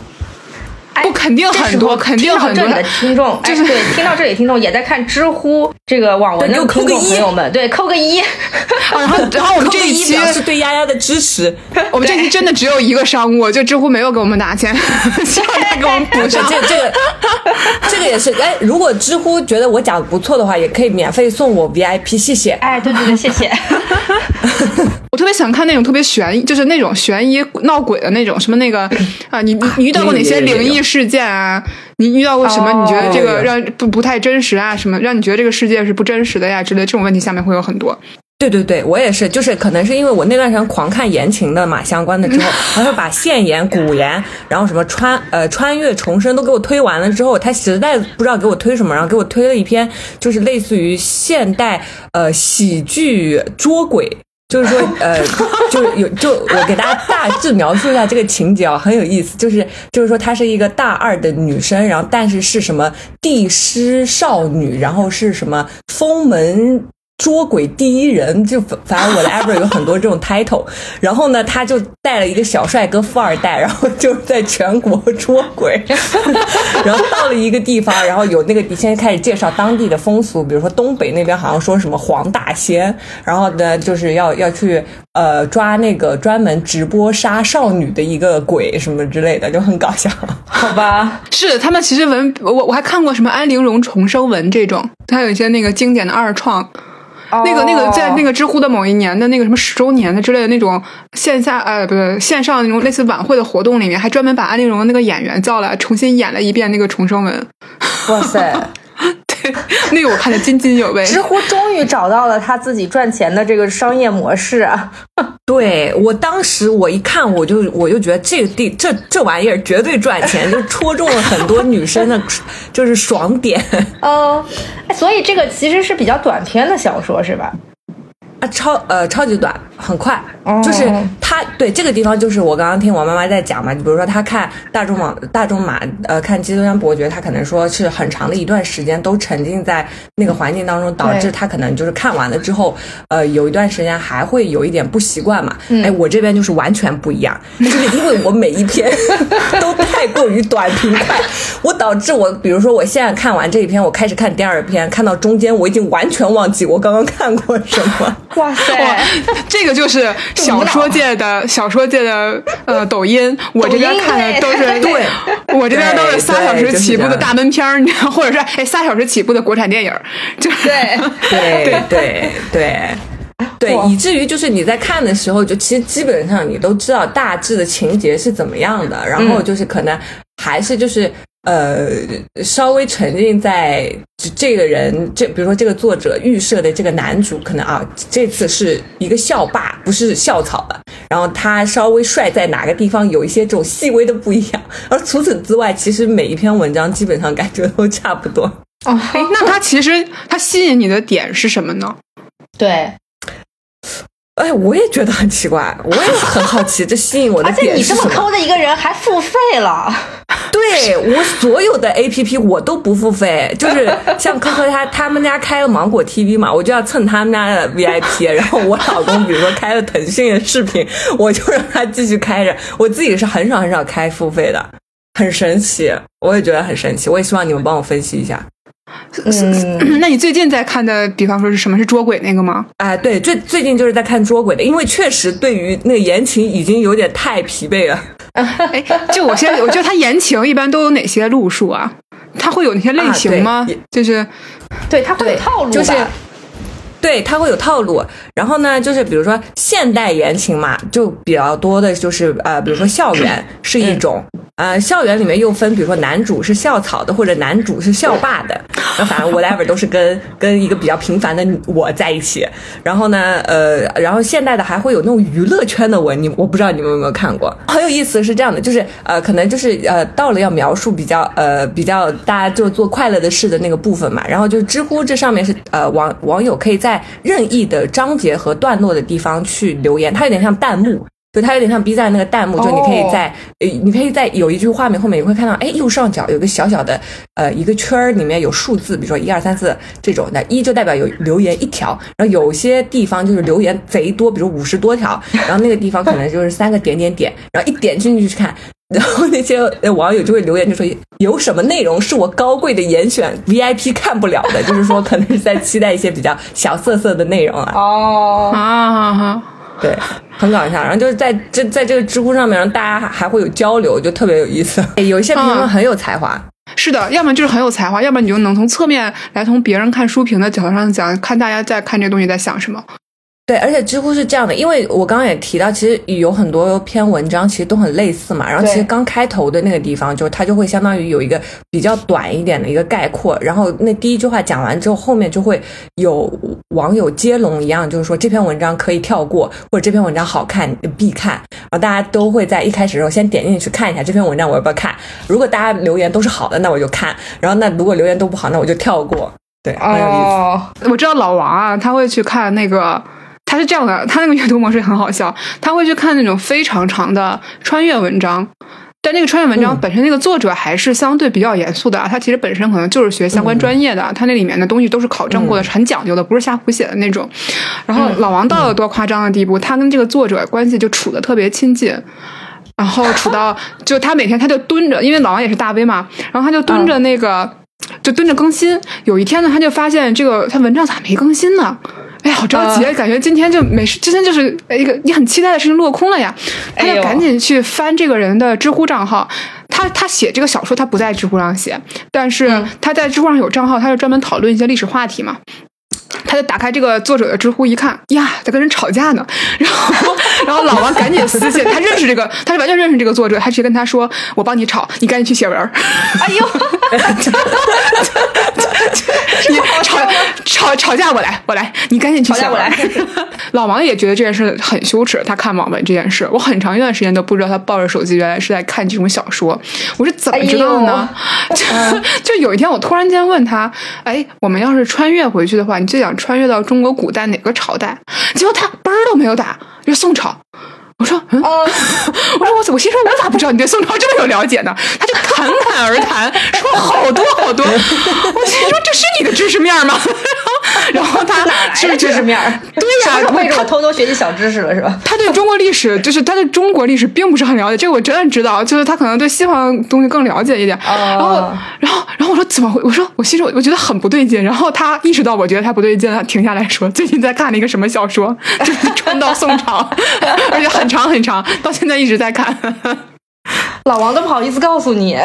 Speaker 2: 不，肯定很多，肯定很多
Speaker 1: 的听众，(laughs) 就是对听到这里听众也在看知乎这个网文的听众朋友们，对扣个一。(laughs)
Speaker 2: 然后，然后我们这一期
Speaker 3: 是对丫丫的支持。(laughs)
Speaker 2: 我们这期真的只有一个商务，就知乎没有给我们打钱，希望他给我们补上。
Speaker 3: 这这个 (laughs) 这个也是，哎，如果知乎觉得我讲的不错的话，也可以免费送我 VIP，谢谢。
Speaker 1: 哎，对对对，谢谢。(laughs)
Speaker 2: 我特别想看那种特别悬疑，就是那种悬疑闹鬼的那种，什么那个 (laughs) 啊，你你你遇到过哪些灵异事件啊？你遇到过什么？你觉得这个让不不太真实啊？什么让你觉得这个世界是不真实的呀？之类这种问题下面会有很多。
Speaker 3: 对对对，我也是，就是可能是因为我那段时间狂看言情的嘛，相关的之后，(laughs) 然后把现言、古言，然后什么穿呃穿越重生都给我推完了之后，他实在不知道给我推什么，然后给我推了一篇，就是类似于现代呃喜剧捉鬼。就是说，呃，就有就我给大家大致描述一下这个情节啊，很有意思。就是就是说，她是一个大二的女生，然后但是是什么帝师少女，然后是什么封门。捉鬼第一人，就反正我的 ever 有很多这种 title，(laughs) 然后呢，他就带了一个小帅哥富二代，然后就在全国捉鬼，(laughs) 然后到了一个地方，然后有那个先开始介绍当地的风俗，比如说东北那边好像说什么黄大仙，然后呢就是要要去呃抓那个专门直播杀少女的一个鬼什么之类的，就很搞笑，
Speaker 1: 好吧？
Speaker 2: 是他们其实文我我还看过什么安陵容重生文这种，它有一些那个经典的二创。那个那个在那个知乎的某一年的那个什么十周年的之类的那种线下呃不对线上那种类似晚会的活动里面，还专门把安陵容的那个演员叫来重新演了一遍那个重生文。
Speaker 1: 哇塞！
Speaker 2: 对，(laughs) 那个我看的津津有味。
Speaker 1: 知乎终于找到了他自己赚钱的这个商业模式啊！(laughs)
Speaker 3: 对我当时我一看我就我就觉得这个地这这玩意儿绝对赚钱，就戳中了很多女生的，(laughs) 就是爽点。
Speaker 1: 哦，所以这个其实是比较短篇的小说是吧？
Speaker 3: 啊，超呃超级短，很快，就是它。他对这个地方，就是我刚刚听我妈妈在讲嘛，你比如说他看大众网、大众马，呃，看基督山伯爵，他可能说是很长的一段时间都沉浸在那个环境当中，导致他可能就是看完了之后，呃，有一段时间还会有一点不习惯嘛。哎，我这边就是完全不一样，就是因为我每一篇 (laughs) 都太过于短平快，我导致我，比如说我现在看完这一篇，我开始看第二篇，看到中间我已经完全忘记我刚刚看过什么。(laughs)
Speaker 1: 哇塞，
Speaker 2: 这个就是小说界的小说界的呃抖音，我这边看的都是
Speaker 3: 对，(laughs)
Speaker 2: 我这边都是仨小时起步的大闷片儿，你知道，或者是哎仨小时起步的国产电影，就是
Speaker 1: 对 (laughs)
Speaker 3: 对对对对，以至于就是你在看的时候，就其实基本上你都知道大致的情节是怎么样的，然后就是可能还是就是。呃，稍微沉浸在这个人，这比如说这个作者预设的这个男主，可能啊，这次是一个校霸，不是校草了。然后他稍微帅在哪个地方有一些这种细微的不一样，而除此之外，其实每一篇文章基本上感觉都差不多。
Speaker 2: 哦，那他其实他吸引你的点是什么呢？
Speaker 1: 对。
Speaker 3: 哎，我也觉得很奇怪，我也很好奇，这吸引我的点
Speaker 1: 是什么？而且你这么抠的一个人还付费了？
Speaker 3: 对我所有的 A P P 我都不付费，就是像科科他他们家开了芒果 T V 嘛，我就要蹭他们家的 V I P。然后我老公比如说开了腾讯的视频，我就让他继续开着。我自己是很少很少开付费的，很神奇，我也觉得很神奇。我也希望你们帮我分析一下。
Speaker 2: 嗯，(clears throat) 那你最近在看的，比方说是什么是捉鬼那个吗？
Speaker 3: 哎，对，最最近就是在看捉鬼的，因为确实对于那个言情已经有点太疲惫了。(laughs)
Speaker 2: 哎，就我现在，我觉得他言情一般都有哪些路数啊？他会有那些类型吗？就是，
Speaker 1: 对他会有套路
Speaker 3: 就是，对他会有套路。然后呢，就是比如说现代言情嘛，就比较多的就是呃，比如说校园是一种。呃，校园里面又分，比如说男主是校草的，或者男主是校霸的，那反正 whatever 都是跟 (laughs) 跟一个比较平凡的我在一起。然后呢，呃，然后现代的还会有那种娱乐圈的文，你我不知道你们有没有看过，很有意思是这样的，就是呃，可能就是呃，到了要描述比较呃比较大家就做快乐的事的那个部分嘛。然后就是知乎这上面是呃网网友可以在在任意的章节和段落的地方去留言，它有点像弹幕。就它有点像 B 站那个弹幕，就你可以在呃，你可以在有一句画面后面，你会看到，哎，右上角有个小小的呃一个圈儿，里面有数字，比如说一二三四这种的，一就代表有留言一条，然后有些地方就是留言贼多，比如五十多条，(laughs) 然后那个地方可能就是三个点点点，然后一点进去去看，然后那些网友就会留言，就说有什么内容是我高贵的严选 VIP 看不了的，就是说可能是在期待一些比较小色色的内容啊。
Speaker 1: 哦
Speaker 2: 啊。
Speaker 3: 对，很搞笑。然后就是在这在这个知乎上面，让大家还会有交流，就特别有意思。(laughs) 有一些评论很有才华，
Speaker 2: 是的，要么就是很有才华，要么你就能从侧面来从别人看书评的角度上讲，看大家在看这东西在想什么。
Speaker 3: 对，而且知乎是这样的，因为我刚刚也提到，其实有很多篇文章其实都很类似嘛。然后其实刚开头的那个地方，就它就会相当于有一个比较短一点的一个概括。然后那第一句话讲完之后，后面就会有网友接龙一样，就是说这篇文章可以跳过，或者这篇文章好看必看。然后大家都会在一开始的时候先点进去看一下这篇文章，我要不要看？如果大家留言都是好的，那我就看。然后那如果留言都不好，那我就跳过。对，很有意
Speaker 2: 思。我知道老王啊，他会去看那个。他是这样的，他那个阅读模式很好笑，(laughs) 他会去看那种非常长的穿越文章，但那个穿越文章本身那个作者还是相对比较严肃的啊，他其实本身可能就是学相关专业的，他那里面的东西都是考证过的，很讲究的，不是瞎胡写的那种。然后老王到了多夸张的地步，他跟这个作者关系就处的特别亲近，然后处到 (laughs) 就他每天他就蹲着，因为老王也是大 V 嘛，然后他就蹲着那个就蹲着更新。有一天呢，他就发现这个他文章咋没更新呢？哎，好着急，感觉今天就没事，今天就是一个你很期待的事情落空了呀。他就赶紧去翻这个人的知乎账号，他他写这个小说，他不在知乎上写，但是他在知乎上有账号，他就专门讨论一些历史话题嘛。他就打开这个作者的知乎一看，呀，在跟人吵架呢。(laughs) 然后，然后老王赶紧私信，他认识这个，他是完全认识这个作者，他直接跟他说：“我帮你吵，你赶紧去写文。”
Speaker 1: 哎呦，(laughs) (laughs)
Speaker 2: 你 (laughs) 吵吵吵架，我来，我来，你赶紧去下我来。(laughs) 老王也觉得这件事很羞耻，他看网文这件事，我很长一段时间都不知道他抱着手机原来是在看这种小说。我是怎么知道的呢？就 (laughs) 就有一天我突然间问他：“哎，我们要是穿越回去的话，你最想穿越到中国古代哪个朝代？结果他嘣儿都没有打，就宋朝。我说，嗯，我说我我心说，我咋不知道你对宋朝这么有了解呢？他就侃侃而谈，说好多好多。(laughs) 我心说，这是你的知识面吗？然后他
Speaker 1: 是知识面？
Speaker 2: 对呀，
Speaker 1: 为什么偷偷学习小知识了是吧？
Speaker 2: 他对中国历史，就是他对中国历史并不是很了解，这个我真的知道。就是他可能对西方东西更了解一点。然后，然后，然后我说怎么回？我说我心说我觉得很不对劲。然后他意识到我觉得他不对劲了，停下来说最近在看了一个什么小说，就是 (laughs) 穿到宋朝，而且很长很长，到现在一直在看。(laughs)
Speaker 1: 老王都不好意思告诉你。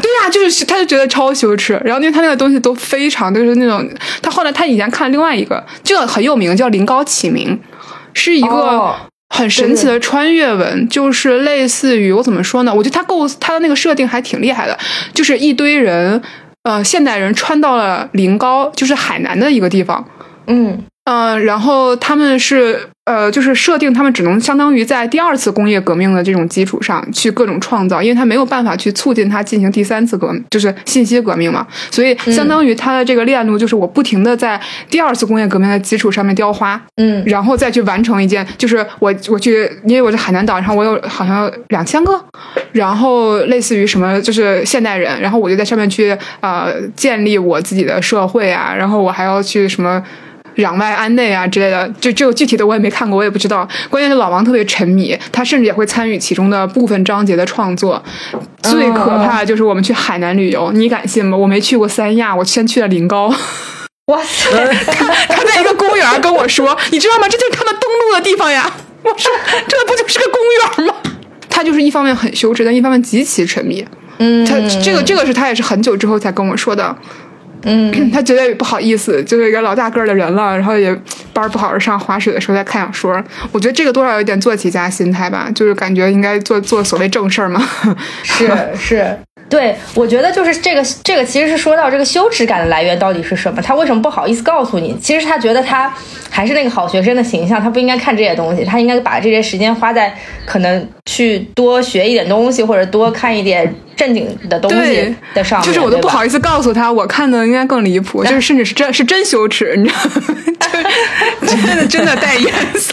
Speaker 2: 对呀，就是他就觉得超羞耻，然后因为他那个东西都非常就是那种，他后来他以前看另外一个，这个很有名，叫《临高启明》，是一个很神奇的穿越文，就是类似于我怎么说呢？我觉得他构他的那个设定还挺厉害的，就是一堆人，呃，现代人穿到了临高，就是海南的一个地方，
Speaker 1: 嗯
Speaker 2: 嗯，然后他们是。呃，就是设定他们只能相当于在第二次工业革命的这种基础上去各种创造，因为他没有办法去促进他进行第三次革，就是信息革命嘛。所以相当于他的这个链路就是我不停的在第二次工业革命的基础上面雕花，
Speaker 1: 嗯，
Speaker 2: 然后再去完成一件，就是我我去，因为我在海南岛上，我有好像两千个，然后类似于什么就是现代人，然后我就在上面去呃建立我自己的社会啊，然后我还要去什么。攘外安内啊之类的，就这个具体的我也没看过，我也不知道。关键是老王特别沉迷，他甚至也会参与其中的部分章节的创作。最可怕就是我们去海南旅游，你敢信吗？我没去过三亚，我先去了临高。(laughs)
Speaker 1: 哇塞！(laughs)
Speaker 2: 他他在一个公园跟我说：“你知道吗？这就是他们登陆的地方呀！”我说：“这不就是个公园吗？”他就是一方面很羞耻，但一方面极其沉迷。
Speaker 1: 嗯，
Speaker 2: 他这个这个是他也是很久之后才跟我说的。
Speaker 1: 嗯，(clears throat)
Speaker 2: 他觉得不好意思，就是一个老大个的人了，然后也班不好好上，划水的时候在看小说。我觉得这个多少有点做题家心态吧，就是感觉应该做做所谓正事儿嘛。
Speaker 1: 是 (laughs) 是，对，我觉得就是这个这个其实是说到这个羞耻感的来源到底是什么？他为什么不好意思告诉你？其实他觉得他还是那个好学生的形象，他不应该看这些东西，他应该把这些时间花在可能去多学一点东西，或者多看一点。正经的东西的上面，
Speaker 2: 就是我都不好意思告诉他，我看的应该更离谱，(laughs) 就是甚至是真是真羞耻，你知道吗？(laughs) 真的真的带颜色。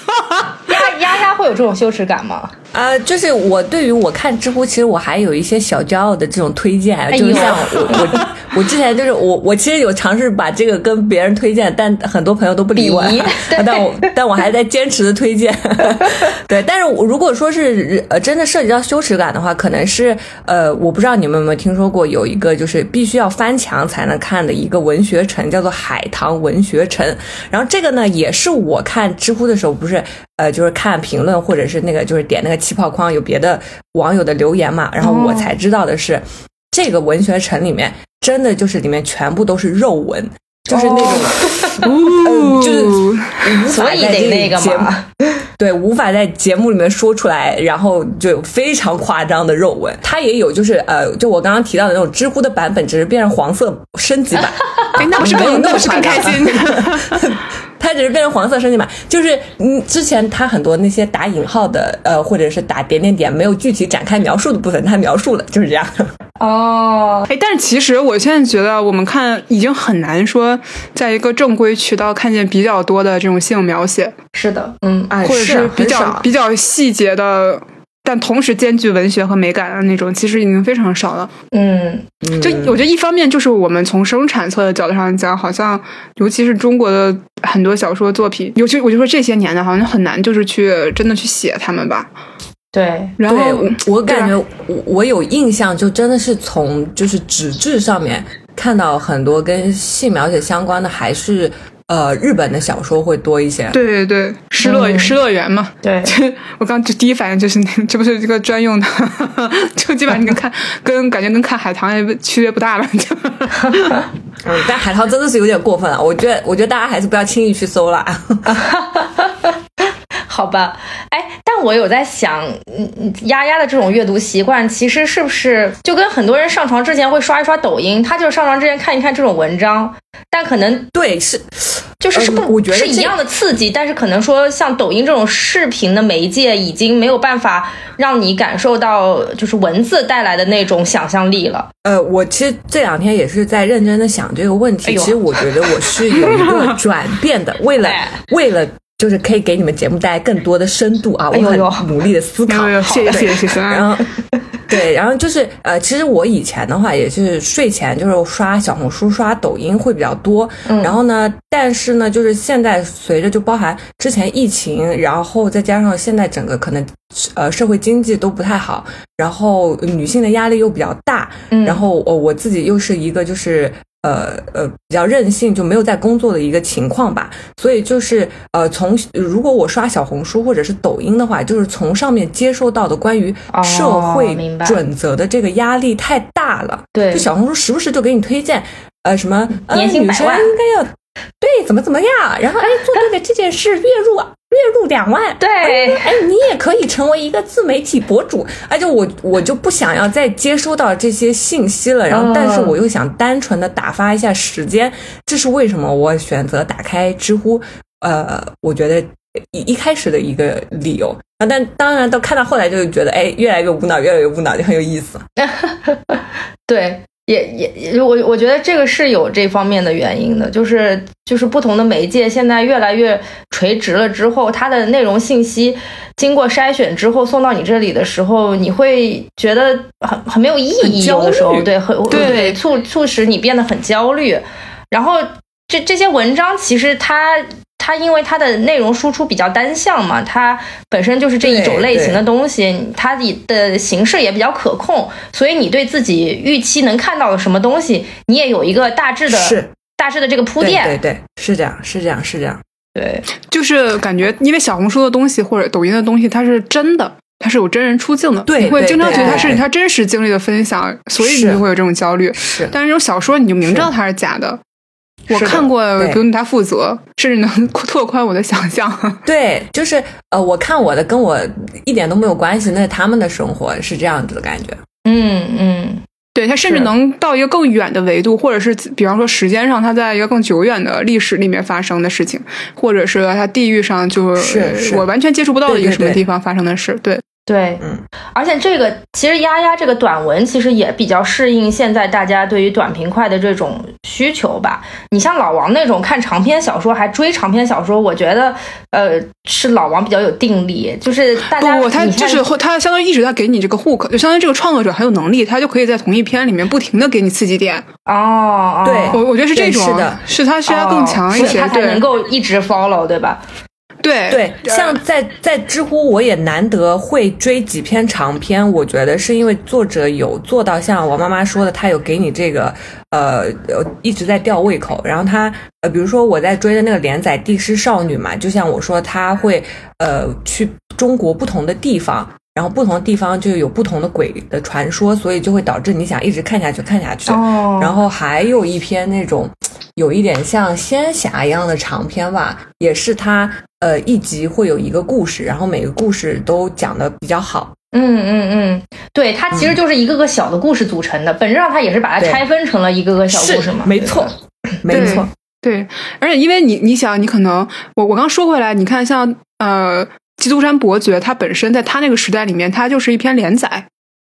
Speaker 1: 丫丫丫会有这种羞耻感吗？
Speaker 3: 呃，就是我对于我看知乎，其实我还有一些小骄傲的这种推荐，就是像我我我之前就是我我其实有尝试把这个跟别人推荐，但很多朋友都不理我，但我但我还在坚持的推荐。(laughs) 对，但是如果说是呃真的涉及到羞耻感的话，可能是呃我不知道你们有没有听说过有一个就是必须要翻墙才能看的一个文学城，叫做海棠文学城。然后这个呢也是我看知乎的时候不是。呃，就是看评论或者是那个，就是点那个气泡框有别的网友的留言嘛，然后我才知道的是，这个文学城里面真的就是里面全部都是肉文，就是那种，(laughs) (laughs) 就是无法在
Speaker 1: 那个
Speaker 3: 嘛，对，无法在节目里面说出来，然后就非常夸张的肉文，它也有就是呃，就我刚刚提到的那种知乎的版本，只是变成黄色升级版，(laughs)
Speaker 2: 那不是更那不是更开心。
Speaker 3: 它只是变成黄色升级版，就是嗯，之前它很多那些打引号的，呃，或者是打点点点，没有具体展开描述的部分，它描述了，就是这样。
Speaker 1: 哦，
Speaker 2: 哎，但是其实我现在觉得，我们看已经很难说，在一个正规渠道看见比较多的这种性描写。
Speaker 1: 是的，嗯，哎
Speaker 3: 或
Speaker 2: 者是比较比较细节的。但同时兼具文学和美感的那种，其实已经非常少了。
Speaker 1: 嗯，
Speaker 2: 就我觉得一方面就是我们从生产侧的角度上讲，好像尤其是中国的很多小说作品，尤其我就说这些年的，好像很难就是去真的去写他们吧。
Speaker 1: 对，
Speaker 2: 然后
Speaker 3: 我感觉我我有印象，就真的是从就是纸质上面看到很多跟性描写相关的，还是。呃，日本的小说会多一些。
Speaker 2: 对对对，失乐失乐园嘛。
Speaker 1: 对，(laughs)
Speaker 2: 我刚就第一反应就是那，这不是一个专用的，(laughs) 就基本上跟看跟感觉跟看海棠也区别不大了。(laughs)
Speaker 3: 嗯，但海棠真的是有点过分了，我觉得，我觉得大家还是不要轻易去搜了。
Speaker 1: 好吧，哎，但我有在想，嗯，丫丫的这种阅读习惯，其实是不是就跟很多人上床之前会刷一刷抖音，他就是上床之前看一看这种文章，但可能
Speaker 3: 对是，
Speaker 1: 就是是不，
Speaker 3: 我觉得
Speaker 1: 是一样的刺激，但是可能说像抖音这种视频的媒介，已经没有办法让你感受到就是文字带来的那种想象力了。
Speaker 3: 呃，我其实这两天也是在认真的想这个问题，其实我觉得我是有一个转变的，为了 (laughs) 为了。就是可以给你们节目带来更多的深度啊！我很努力的思考，
Speaker 2: 谢谢谢谢。
Speaker 3: 然后，(laughs) 对，然后就是呃，其实我以前的话也是睡前就是刷小红书、刷抖音会比较多。
Speaker 1: 嗯
Speaker 3: 然后呢，但是呢，就是现在随着就包含之前疫情，然后再加上现在整个可能呃社会经济都不太好，然后女性的压力又比较大，
Speaker 1: 嗯
Speaker 3: 然后我我自己又是一个就是。呃呃，比较任性，就没有在工作的一个情况吧，所以就是呃，从如果我刷小红书或者是抖音的话，就是从上面接收到的关于
Speaker 1: 哦
Speaker 3: 社会准则的这个压力太大了。
Speaker 1: 对。
Speaker 3: 就小红书时不时就给你推荐，呃，什么呃女生应该要对怎么怎么样，然后哎做对了这件事，月入月入两万，
Speaker 1: 对
Speaker 3: 哎，你也可以成为一个自媒体博主。哎，就我我就不想要再接收到这些信息了，然后
Speaker 1: 嗯
Speaker 3: 但是我又想单纯的打发一下时间，这是为什么我选择打开知乎。呃，我觉得一一开始的一个理由啊，但当然到看到后来就觉得，哎，越来越无脑，越来越无脑，就很有意思。(laughs)
Speaker 1: 对，也也也，我我觉得这个是有这方面的原因的，就是就是不同的媒介现在越来越垂直了之后，它的内容信息经过筛选之后送到你这里的时候，你会觉得很很没有意义，有的时候对，很
Speaker 2: 对
Speaker 1: 对促促使你变得很焦虑，然后这这些文章其实它。它因为它的内容输出比较单向嘛，它本身就是这一种类型的东西，它的形式也比较可控，所以你对自己预期能看到的什么东西，你也有一个大致的
Speaker 3: 是
Speaker 1: 大致的这个铺垫。
Speaker 3: 对对，是这样，是这样，是这样。
Speaker 1: 对
Speaker 2: 就是感觉，因为小红书的东西或者抖音的东西，它是真的，它是有真人出镜的，
Speaker 3: 对
Speaker 2: 你会经常觉得它是
Speaker 3: 对
Speaker 2: 他真实经历的分享，所以你就会有这种焦虑。
Speaker 3: 是
Speaker 2: 但是这种小说，你就明知道它是假的。我看过，
Speaker 3: 对
Speaker 2: 不用他负责，甚至能 (laughs) 拓宽我的想象。(laughs)
Speaker 3: 对，就是呃，我看我的跟我一点都没有关系，那是他们的生活是这样子的感觉。
Speaker 1: 嗯嗯，
Speaker 2: 对，他甚至能到一个更远的维度，或者是比方说时间上，它在一个更久远的历史里面发生的事情，或者是它地域上就是
Speaker 3: 是
Speaker 2: 我完全接触不到的一个什么地方发生的事。对，
Speaker 1: 对，
Speaker 3: 嗯，
Speaker 1: 而且这个其实丫丫这个短文其实也比较适应现在大家对于短平快的这种需求吧。你像老王那种看长篇小说还追长篇小说，我觉得呃是老王比较有定力，就是大家
Speaker 2: 不不，他就是会他相当于一直在给你这个 hook，就相当于这个创作者很有能力，他就可以在同一篇里面不停的给你刺激点。
Speaker 1: 哦，哦。
Speaker 3: 对。
Speaker 2: 我我觉得是这种，
Speaker 3: 是的。
Speaker 2: 是他是他更强一些，
Speaker 1: 哦他才能够一直 follow，对吧？
Speaker 2: 对
Speaker 3: 对，像在在知乎，我也难得会追几篇长篇。我觉得是因为作者有做到像我妈妈说的，他有给你这个呃呃一直在吊胃口。然后他呃，比如说我在追的那个连载《帝师少女》嘛，就像我说，他会呃去中国不同的地方。然后不同的地方就有不同的鬼的传说，所以就会导致你想一直看下去，看下去。
Speaker 1: 哦
Speaker 3: 然后还有一篇那种有一点像仙侠一样的长篇吧，也是它呃一集会有一个故事，然后每个故事都讲的比较好。
Speaker 1: 嗯嗯嗯，对，它其实就是一个个小的故事组成的，本质上它也是把它拆分成了一个个小故事嘛，
Speaker 3: 没错，没错，
Speaker 2: 对，而且因为你你想，你可能我我刚说回来，你看像呃《基督山伯爵》，他本身在他那个时代里面，他就是一篇连载。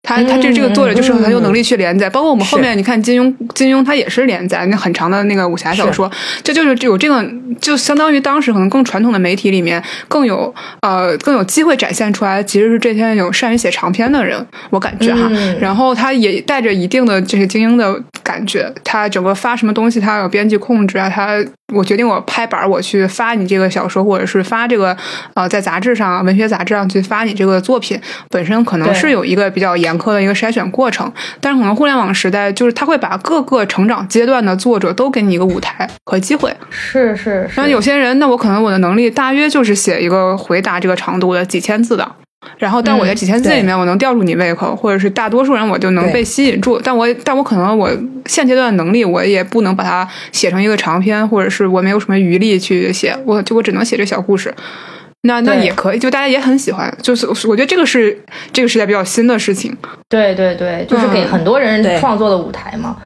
Speaker 2: 他他这这个作者就是很有能力去连载，包括我们后面你看金庸，金庸他也是连载，那很长的那个武侠小说，这就是有这个，就相当于当时可能更传统的媒体里面更有呃更有机会展现出来，其实是这些有善于写长篇的人，我感觉哈。
Speaker 1: 嗯。
Speaker 2: 然后他也带着一定的这些精英的感觉，他整个发什么东西，他有编辑控制啊，他我决定我拍板儿我去发你这个小说，或者是发这个呃在杂志上文学杂志上去发你这个作品，本身可能是有一个比较严苛的一个筛选过程，但是可能互联网时代就是他会把各个成长阶段的作者都给你一个舞台和机会，
Speaker 1: 是是是。
Speaker 2: 然后有些人，那我可能我的能力大约就是写一个回答这个长度的几千字的，然后但我在几千字里面我能吊住你胃口，或者是大多数人我就能被吸引住，但我但我可能我现阶段的能力我也不能把它写成一个长篇，或者是我没有什么余力去写，我就我只能写这小故事。那那也可以，就大家也很喜欢，就是我觉得这个是这个时代比较新的事情。
Speaker 1: 对对对，就是给
Speaker 2: 嗯
Speaker 1: 很多人创作的舞台嘛。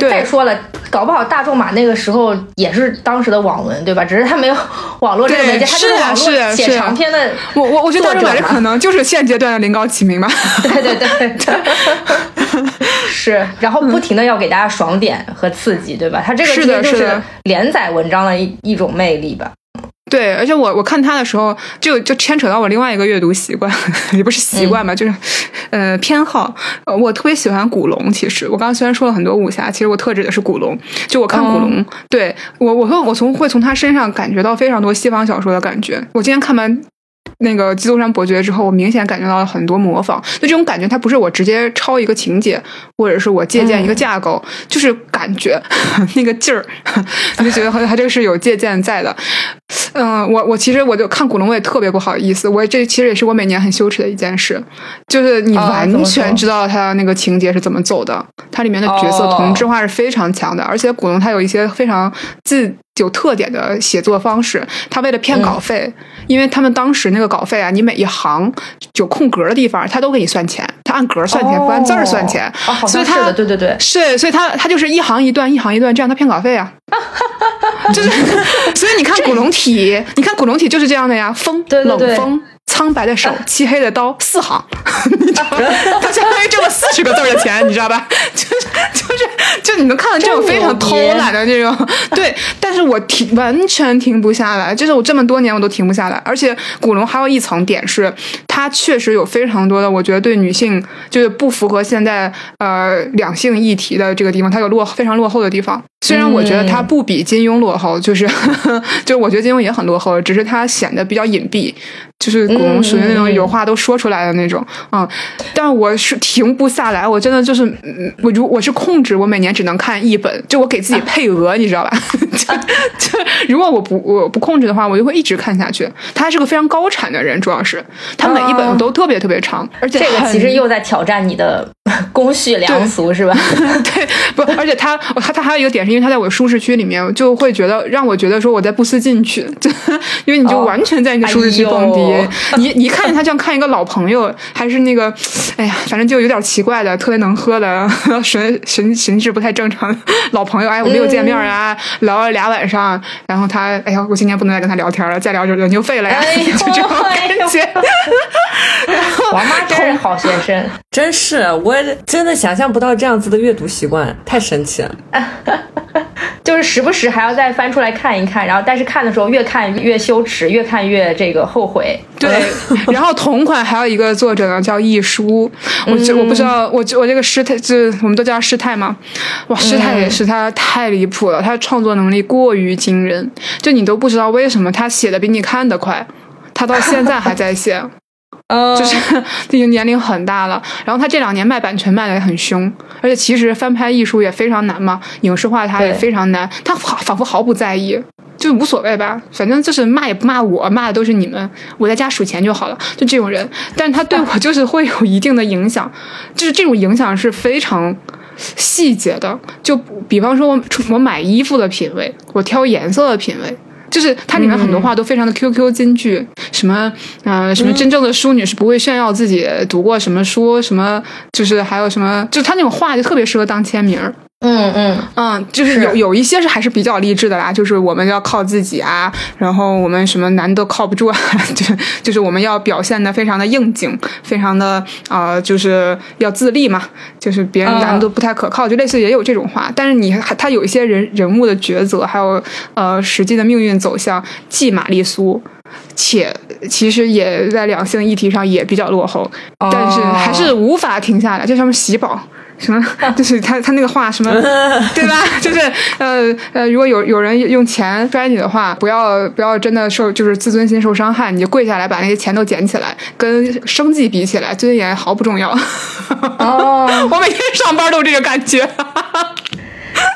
Speaker 1: 再说了，搞不好大众马那个时候也是当时的网文，对吧？只是他没有 (laughs) 网络这个媒介，他就是网络写长篇的。
Speaker 2: 我我我觉得大众马这可能就是现阶段的临高启明吧。
Speaker 1: 对 (laughs) 对对，(laughs) 是，然后不停的要给大家爽点和刺激，对吧？他这个
Speaker 2: 是
Speaker 1: 其实就是连载文章的一一种魅力吧。
Speaker 2: 对，而且我我看他的时候，就就牵扯到我另外一个阅读习惯，(laughs) 也不是习惯吧，就是呃偏好。呃，我特别喜欢古龙。其实我刚刚虽然说了很多武侠，其实我特指的是古龙。就我看古龙，对我我会我从会从他身上感觉到非常多西方小说的感觉。我今天看完。那个《基督山伯爵》之后，我明显感觉到了很多模仿。就这种感觉，它不是我直接抄一个情节，或者是我借鉴一个架构，就是感觉 (laughs) 那个劲儿，(laughs) 我就觉得好像他这个是有借鉴在的。嗯，我我其实我就看古龙，我也特别不好意思。我这其实也是我每年很羞耻的一件事，就是你完全知道他那个情节是怎么走的，它里面的角色同质化是非常强的，而且古龙他有一些非常自。有特点的写作方式，他为了骗稿费，因为他们当时那个稿费啊，你每一行有空格的地方，他都给你算钱，他按格算钱，不按字儿算钱。
Speaker 1: 哦，
Speaker 2: 所以他
Speaker 1: 对对对，
Speaker 2: 是，所以他他就是一行一段，一行一段，这样他骗稿费啊。(laughs) 就是，(laughs) 所以你看古龙体，你看古龙体就是这样的呀，风冷风。苍白的手，(laughs) 漆黑的刀，四行，(laughs) 你知道他 (laughs) 相当于挣了四十个字的钱，你知道吧？就是就是，就你能看到这种非常偷懒的这种，对。但是我停完全停不下来，就是我这么多年我都停不下来。而且古龙还有一层点是，他确实有非常多的，我觉得对女性就是不符合现在呃两性议题的这个地方，他有落非常落后的地方。虽然我觉得他不比金庸落后，就是就是我觉得金庸也很落后，只是他显得比较隐蔽。就是古龙属于那种有话都说出来的那种，嗯，但我是停不下来，我真的就是，我如我是控制，我每年只能看一本，就我给自己配额，你知道吧？(laughs) 就就如果我不我不控制的话，我就会一直看下去。他是个非常高产的人，主要是他每一本都特别特别长，而且
Speaker 1: 这个其实又在挑战你的 (laughs) 公序良俗，是吧？(laughs)
Speaker 2: 对，不，而且他他他还有一个点是因为他在我舒适区里面，就会觉得让我觉得说我在不思进取，就因为你就完全在你的舒适区蹦迪。(laughs) 你你看见他像看一个老朋友，还是那个，哎呀，反正就有点奇怪的，特别能喝的，(laughs) 神神神志不太正常 (laughs) 老朋友。哎，我们又见面啊，聊了俩晚上，然后他，哎呀，我今天不能再跟他聊天了，再聊就人就废了呀，就这种感觉。
Speaker 1: 王妈真是好学生，
Speaker 3: 真是，我真的想象不到这样子的阅读习惯，太神奇了。
Speaker 1: 就是时不时还要再翻出来看一看，然后但是看的时候越看越羞耻，越看越这个后悔。
Speaker 2: 对，然后同款还有一个作者呢，叫易舒，我这我不知道，我我这个师太，就我们都叫师太嘛，哇，师太也是他太离谱了，他创作能力过于惊人，就你都不知道为什么他写的比你看的快，他到现在还在写。(laughs) 就是已经年龄很大了，然后他这两年卖版权卖的也很凶，而且其实翻拍艺术也非常难嘛，影视化它也非常难，他仿仿佛毫不在意，就无所谓吧，反正就是骂也不骂我，骂的都是你们，我在家数钱就好了，就这种人，但是他对我就是会有一定的影响，就是这种影响是非常细节的，就比方说我我买衣服的品味，我挑颜色的品味。就是它里面很多话都非常的 QQ 金句，什么呃什么真正的淑女是不会炫耀自己读过什么书，什么就是还有什么，就他那种话就特别适合当签名。
Speaker 1: 嗯嗯。
Speaker 2: 嗯，就是有有一些是还是比较励志的啦，就是我们要靠自己啊，然后我们什么男都靠不住啊，(laughs) 就就是我们要表现的非常的应景，非常的啊，就是要自立嘛，就是别人男的都不太可靠，就类似也有这种话，但是你还他有一些人人物的抉择，还有呃实际的命运走向，既玛丽苏，且其实也在两性议题上也比较落后，但是还是无法停下来，就什么喜宝。什么？(laughs) 就是他他那个话什么，(laughs) 对吧？就是呃呃，如果有有人用钱摔你的话，不要不要真的受，就是自尊心受伤害，你就跪下来把那些钱都捡起来。跟生计比起来，尊严毫不重要。(laughs)
Speaker 1: 哦，
Speaker 2: 我每天上班都这个感觉。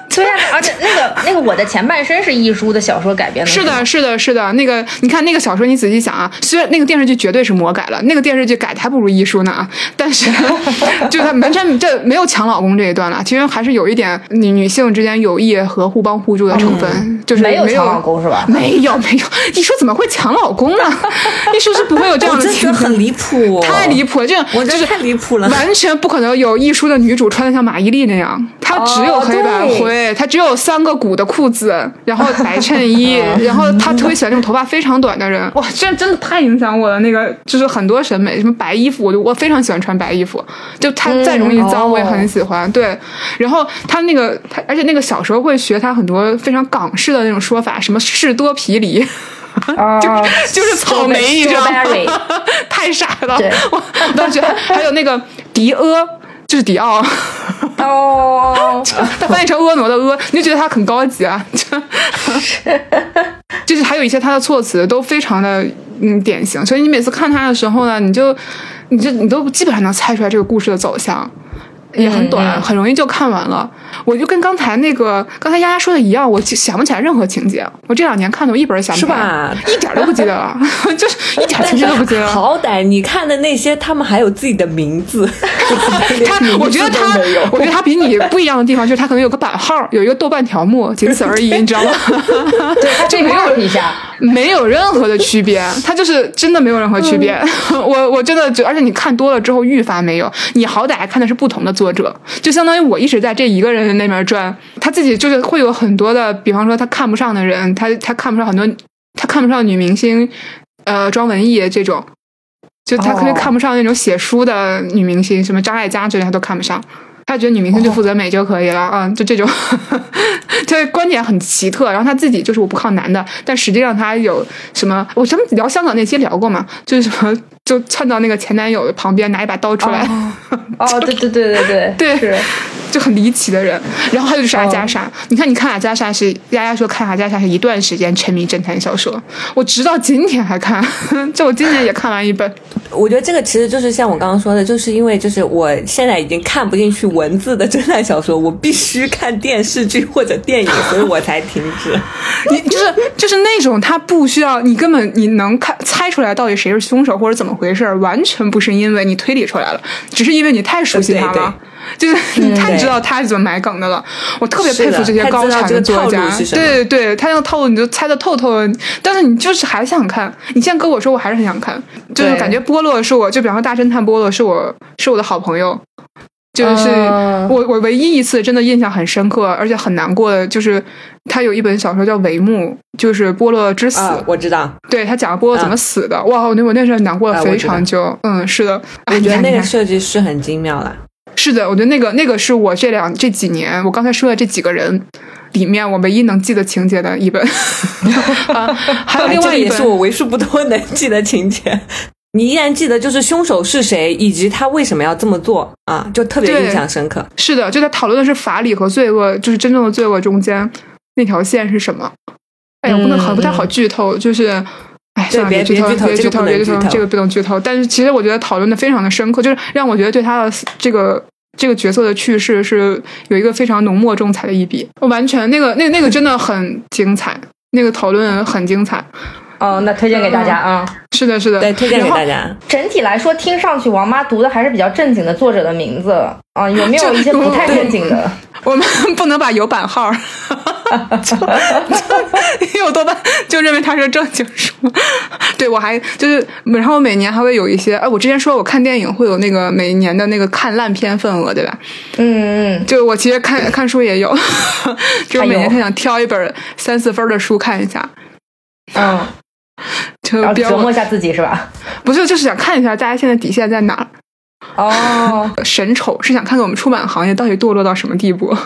Speaker 2: (laughs)
Speaker 1: 对呀，而且那个那个我的前半生是亦舒的小说改编的。
Speaker 2: 是的，是的，是的。那个你看那个小说，你仔细想啊，虽然那个电视剧绝对是魔改了，那个电视剧改的还不如亦舒呢啊。但是，(laughs) 就他完全这没有抢老公这一段了，其实还是有一点女女性之间友谊和互帮互助的成分，就是没
Speaker 1: 有抢老公是吧？
Speaker 2: 没有没有，易舒怎么会抢老公呢？亦舒是不会有这样的情
Speaker 3: 节，很离谱，(laughs)
Speaker 2: 太离谱了，这
Speaker 3: 我就是太离谱了，
Speaker 2: 完全不可能有亦舒的女主穿的像马伊琍那样，她只有黑白灰。他只有三个鼓的裤子，然后白衬衣，(laughs) 然后他特别喜欢那种头发非常短的人。哇，这真的太影响我了。那个就是很多审美，什么白衣服，我就我非常喜欢穿白衣服。就他再容易脏，我也很喜欢。对，然后他那个他，而且那个小时候会学他很多非常港式的那种说法，什么士多啤梨。(laughs) 就就是草莓，你知道吗？(laughs) 太傻了！我我当时觉得还有那个迪阿，就是迪奥
Speaker 1: 哦，(laughs)
Speaker 2: 他翻译成婀娜的婀，你就觉得他很高级啊。(laughs) 就是还有一些他的措辞都非常的嗯典型，所以你每次看他的时候呢，你就你就你都基本上能猜出来这个故事的走向。也很短，很容易就看完了。我就跟刚才那个刚才丫丫说的一样，我想不起来任何情节。我这两年看的，我一本想不起来，一点都不记得了，(laughs) 就是一点情节都不记得。
Speaker 3: 好歹你看的那些，他们还有自己的名字。(laughs)
Speaker 2: 他，我觉得他，我觉得他比你不一样的地方就是他可能有个版号，有一个豆瓣条目，仅此而已，(laughs) 你知道吗？
Speaker 1: 对，
Speaker 2: 这
Speaker 1: 没有一下，
Speaker 2: 没有任何的区别，他就是真的没有任何区别。我我真的，而且你看多了之后愈发没有，你好歹还看的是不同的。作者就相当于我一直在这一个人那边转，他自己就是会有很多的，比方说他看不上的人，他他看不上很多，他看不上女明星，呃，装文艺这种，就他特别看不上那种写书的女明星，什么张艾嘉之类他都看不上，他觉得女明星就负责美就可以了啊，就这种，(laughs) 他观点很奇特。然后他自己就是我不靠男的，但实际上他有什么？我咱们聊香港那期聊过嘛，就是什么。就窜到那个前男友的旁边，拿一把刀出来。
Speaker 1: 哦，(laughs) 对对对对对
Speaker 2: 对，就很离奇的人。然后还有就是阿加莎，你看，你看阿加莎是丫丫说看阿加莎是一段时间沉迷侦探小说，我直到今天还看，(laughs) 就我今年也看完一本。
Speaker 3: 我觉得这个其实就是像我刚刚说的，就是因为就是我现在已经看不进去文字的侦探小说，我必须看电视剧或者电影，所以我才停止。(laughs)
Speaker 2: 你就是就是那种他不需要你根本你能看猜出来到底谁是凶手或者怎么。回事完全不是因为你推理出来了，只是因为你太熟悉他了，就是你太知道他是怎么埋梗的了。我特别佩服这些高产的作家，对对，他那个套路你就猜的透透的，但是你就是还想看。你现在跟我说，我还是很想看，就是感觉波洛是我，就比方说大侦探波洛是我是我的好朋友。就是我我唯一一次真的印象很深刻，而且很难过的，就是他有一本小说叫《帷幕》，就是波洛之死。
Speaker 3: 我知道，
Speaker 2: 对他讲波洛怎么死的。哇，我那我那时候难过了非常久。嗯，是的，
Speaker 3: 我觉得那个设计师很精妙了。
Speaker 2: 是的，我觉得那个那个是我这两这几年我刚才说的这几个人里面我唯一能记得情节的一本。(laughs) 还有 (laughs) 另外一
Speaker 3: 本，也是我为数不多能记得情节。你依然记得就是凶手是谁，以及他为什么要这么做啊？就特别印象深刻。
Speaker 2: 是的，就在讨论的是法理和罪恶，就是真正的罪恶中间那条线是什么？哎呀，不能很不太好剧透，就是哎，算了，别剧透，别剧透，别剧透，这个不能剧透。但是其实我觉得讨论的非常的深刻，就是让我觉得对他的这个这个角色的去世是有一个非常浓墨重彩的一笔。我完全那个那那个真的很精彩，那个讨论很精彩。
Speaker 1: 哦，那推荐给大家啊！
Speaker 2: 是的，是的，
Speaker 3: 对，推荐给大家。
Speaker 1: 整体来说，听上去王妈读的还是比较正经的作者的名字啊，有没有一些不太正经的？(laughs)
Speaker 2: 我们 (laughs) 不能把有版号，(laughs) 有多半就认为它是正经书。对我还就是，然后每年还会有一些，哎，我之前说我看电影会有那个每年的那个看烂片份额，对吧？
Speaker 1: 嗯嗯，
Speaker 2: 就我其实看看书也有，就是每年他想挑一本三四分的书看一下，
Speaker 1: 嗯。(laughs)
Speaker 2: 就
Speaker 1: 折磨一下自己是吧？(laughs)
Speaker 2: 不是，就是想看一下大家现在底线在哪儿。
Speaker 1: 哦，(laughs)
Speaker 2: 神丑是想看看我们出版行业到底堕落到什么地步。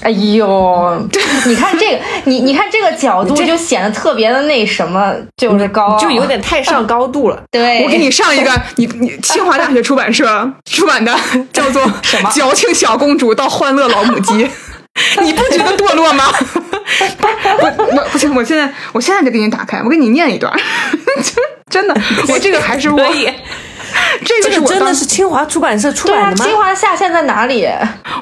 Speaker 1: 哎呦，你看这个，你你看这个角度就显得特别的那什么，就是高，
Speaker 3: 就有点太上高度了。
Speaker 1: 对，
Speaker 2: 我给你上一个，你你清华大学出版社出版的，叫做
Speaker 1: 什么？
Speaker 2: 矫情小公主到欢乐老母鸡。你不觉得堕落吗？我 (laughs) 我不行，我现在我现在就给你打开，我给你念一段，真真的，我这个还是我，
Speaker 3: 这个真的是清华出版社出版的
Speaker 1: 吗？清华下线在哪里？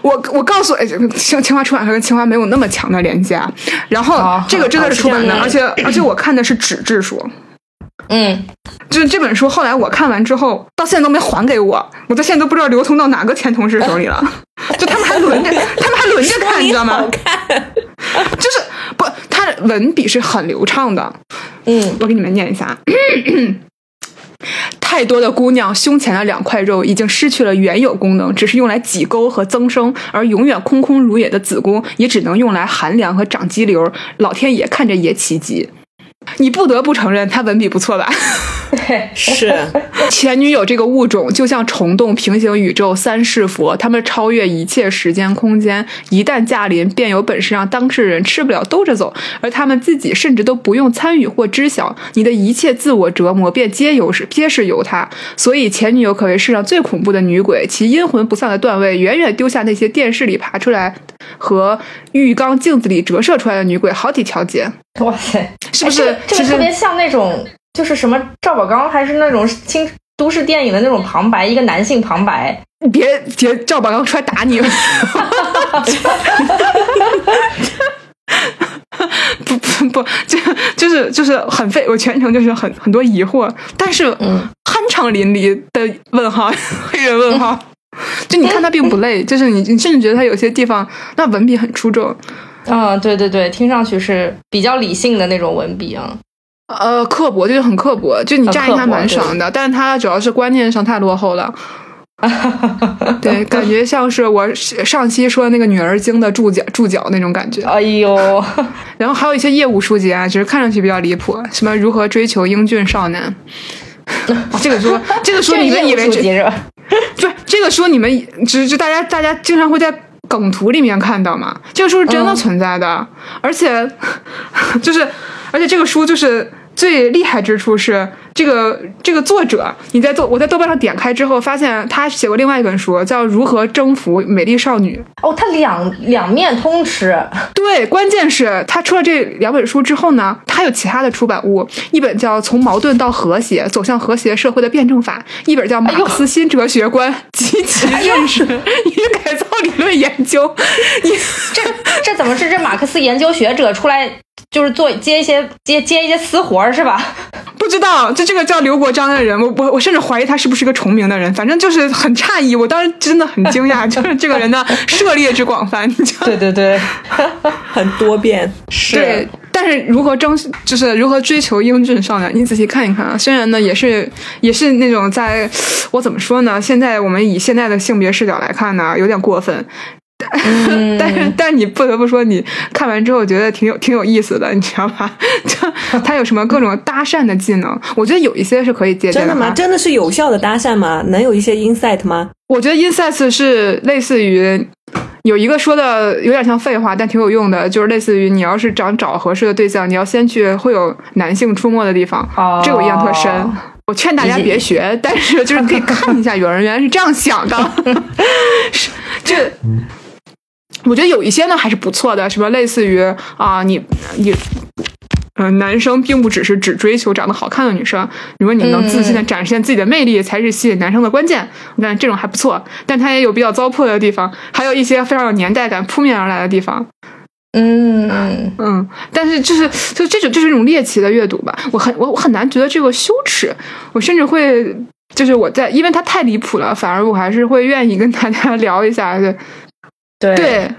Speaker 2: 我我告诉，清清华出版社跟清华没有那么强的连接啊，然后这个真的是出版的，而且而且我看的是纸质书。
Speaker 1: 嗯，
Speaker 2: 就是这本书，后来我看完之后，到现在都没还给我，我到现在都不知道流通到哪个前同事手里了。就他们还轮着，他们还轮着看，你知道吗？(laughs) 就是不，他文笔是很流畅的。
Speaker 1: 嗯，
Speaker 2: 我给你们念一下。(clears throat) 太多的姑娘胸前的两块肉已经失去了原有功能，只是用来挤沟和增生，而永远空空如也的子宫也只能用来寒凉和长肌瘤。老天爷看着也奇迹。你不得不承认他文笔不错吧？(laughs)
Speaker 1: 对，
Speaker 3: 是 (laughs)
Speaker 2: 前女友这个物种就像虫洞、平行宇宙、三世佛，他们超越一切时间空间，一旦驾临，便有本事让当事人吃不了兜着走，而他们自己甚至都不用参与或知晓，你的一切自我折磨便皆由是皆是由他。所以前女友可谓世上最恐怖的女鬼，其阴魂不散的段位远远丢下那些电视里爬出来和浴缸镜子里折射出来的女鬼好几条街。
Speaker 1: 哇塞，
Speaker 2: 是不是
Speaker 1: 哎这个这个特别像那种，就是什么赵宝刚，还是那种青都市电影的那种旁白，一个男性旁白。
Speaker 2: 你别别赵宝刚出来打你！(laughs) 不不不，就就是就是很费，我全程就是很很多疑惑，但是
Speaker 1: 嗯
Speaker 2: 酣畅淋漓的问号，黑人问号。(laughs) 就你看他并不累，(laughs) 就是你你甚至觉得他有些地方那文笔很出众，
Speaker 1: 嗯，对对对，听上去是比较理性的那种文笔啊。
Speaker 2: 呃，刻薄就是很刻薄，就你
Speaker 1: 呃
Speaker 2: 乍一看蛮爽的，但是他主要是观念上太落后了。(laughs) 对，感觉像是我上期说的那个女儿经的注脚注脚那种感觉。
Speaker 1: 哎呦，
Speaker 2: 然后还有一些业务书籍啊，只是看上去比较离谱，什么如何追求英俊少男。这个书，这个书
Speaker 1: 这
Speaker 2: 你们以为这
Speaker 1: 业务书籍是吧？(laughs)
Speaker 2: 不是这个书，你们只是大家大家经常会在梗图里面看到嘛？这个书是真的
Speaker 1: 嗯
Speaker 2: 存在的，而且 (laughs) 就是而且这个书就是最厉害之处是这个这个作者，你在豆我在豆瓣上点开之后，发现他写过另外一本书，叫《如何征服美丽少女》。
Speaker 1: 哦，他两两面通吃。
Speaker 2: 对，关键是他出了这两本书之后呢，他有其他的出版物，一本叫《从矛盾到和谐：走向和谐社会的辩证法》，一本叫《马克思新哲学观及其认识与改造理论研究》。你
Speaker 1: 这这怎么是这马克思研究学者出来，就是做接一些接接一些私活儿是吧？(laughs)
Speaker 2: 不知道，就这个叫刘国章的人，我我我甚至怀疑他是不是个重名的人，反正就是很诧异。我当时真的很惊讶，(laughs) 就是这个人的涉猎之广泛，(laughs) 你知道吗
Speaker 1: 对对对，
Speaker 3: 很多变。
Speaker 2: 对，但是如何争，就是如何追求英俊少男，你仔细看一看啊。虽然呢，也是也是那种在，我怎么说呢？现在我们以现在的性别视角来看呢，有点过分。
Speaker 1: 嗯
Speaker 2: 但是，但 (laughs) 是你不得不说，你看完之后觉得挺有挺有意思的，你知道吧？(laughs) 就他有什么各种搭讪的技能，我觉得有一些是可以借鉴的
Speaker 3: 真的吗？真的是有效的搭讪吗？能有一些 insight 吗？
Speaker 2: 我觉得 insights 是类似于有一个说的有点像废话，但挺有用的，就是类似于你要是想找合适的对象，你要先去会有男性出没的地方，
Speaker 1: 哦
Speaker 2: 这个我印象特深。我劝大家别学，(laughs) 但是就是可以看一下，有人原来是这样想的，是这。我觉得有一些呢还是不错的，什么类似于啊，你你呃，男生并不只是只追求长得好看的女生，如果你能自信的展现自己的魅力，才是吸引男生的关键。我感觉这种还不错，但它也有比较糟粕的地方，还有一些非常有年代感扑面而来的地方。
Speaker 1: 嗯嗯，
Speaker 2: 嗯，但是就是就这种就是一种猎奇的阅读吧，我很我我很难觉得这个羞耻，我甚至会就是我在，因为它太离谱了，反而我还是会愿意跟大家聊一下的。
Speaker 1: 对
Speaker 2: 对，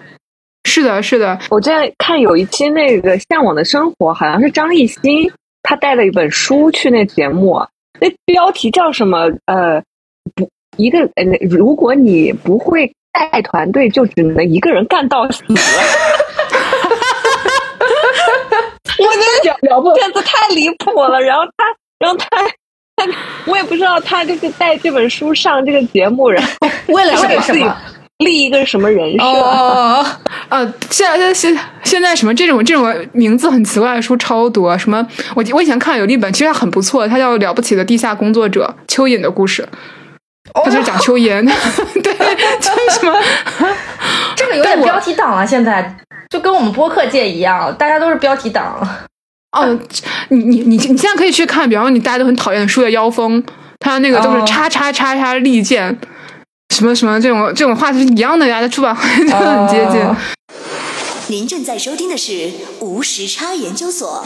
Speaker 2: 是的，是的，
Speaker 4: 我在看有一期那个《向往的生活》，好像是张艺兴他带了一本书去那节目，那标题叫什么？呃，不，一个呃，如果你不会带团队，就只能一个人干到死。我觉得
Speaker 2: 聊不
Speaker 4: 片子太离谱了，然后他，然后他。他我也不知道他就是带这本书上这个节目，然后 (laughs)
Speaker 1: 为了什么？
Speaker 4: 立一个什么人设？
Speaker 1: 哦，
Speaker 2: 呃，现在现现在什么这种这种名字很奇怪的书超多，什么我我以前看有一本，其实它很不错，它叫《了不起的地下工作者》蚯蚓的故事，它就是讲蚯蚓，(laughs) 对，就是什么，(laughs)
Speaker 1: 这个有点标题党了，现在。就跟我们播客界一样，大家都是标题党。
Speaker 2: 哦，你你你你现在可以去看，比方说你大家都很讨厌的《书的妖风》，它那个都是
Speaker 1: 哦。
Speaker 2: 叉叉叉叉利剑，什么什么这种这种话是一样的呀，在出版行业都很接近。
Speaker 1: 哦
Speaker 5: 您正在收听的是无时差研究所。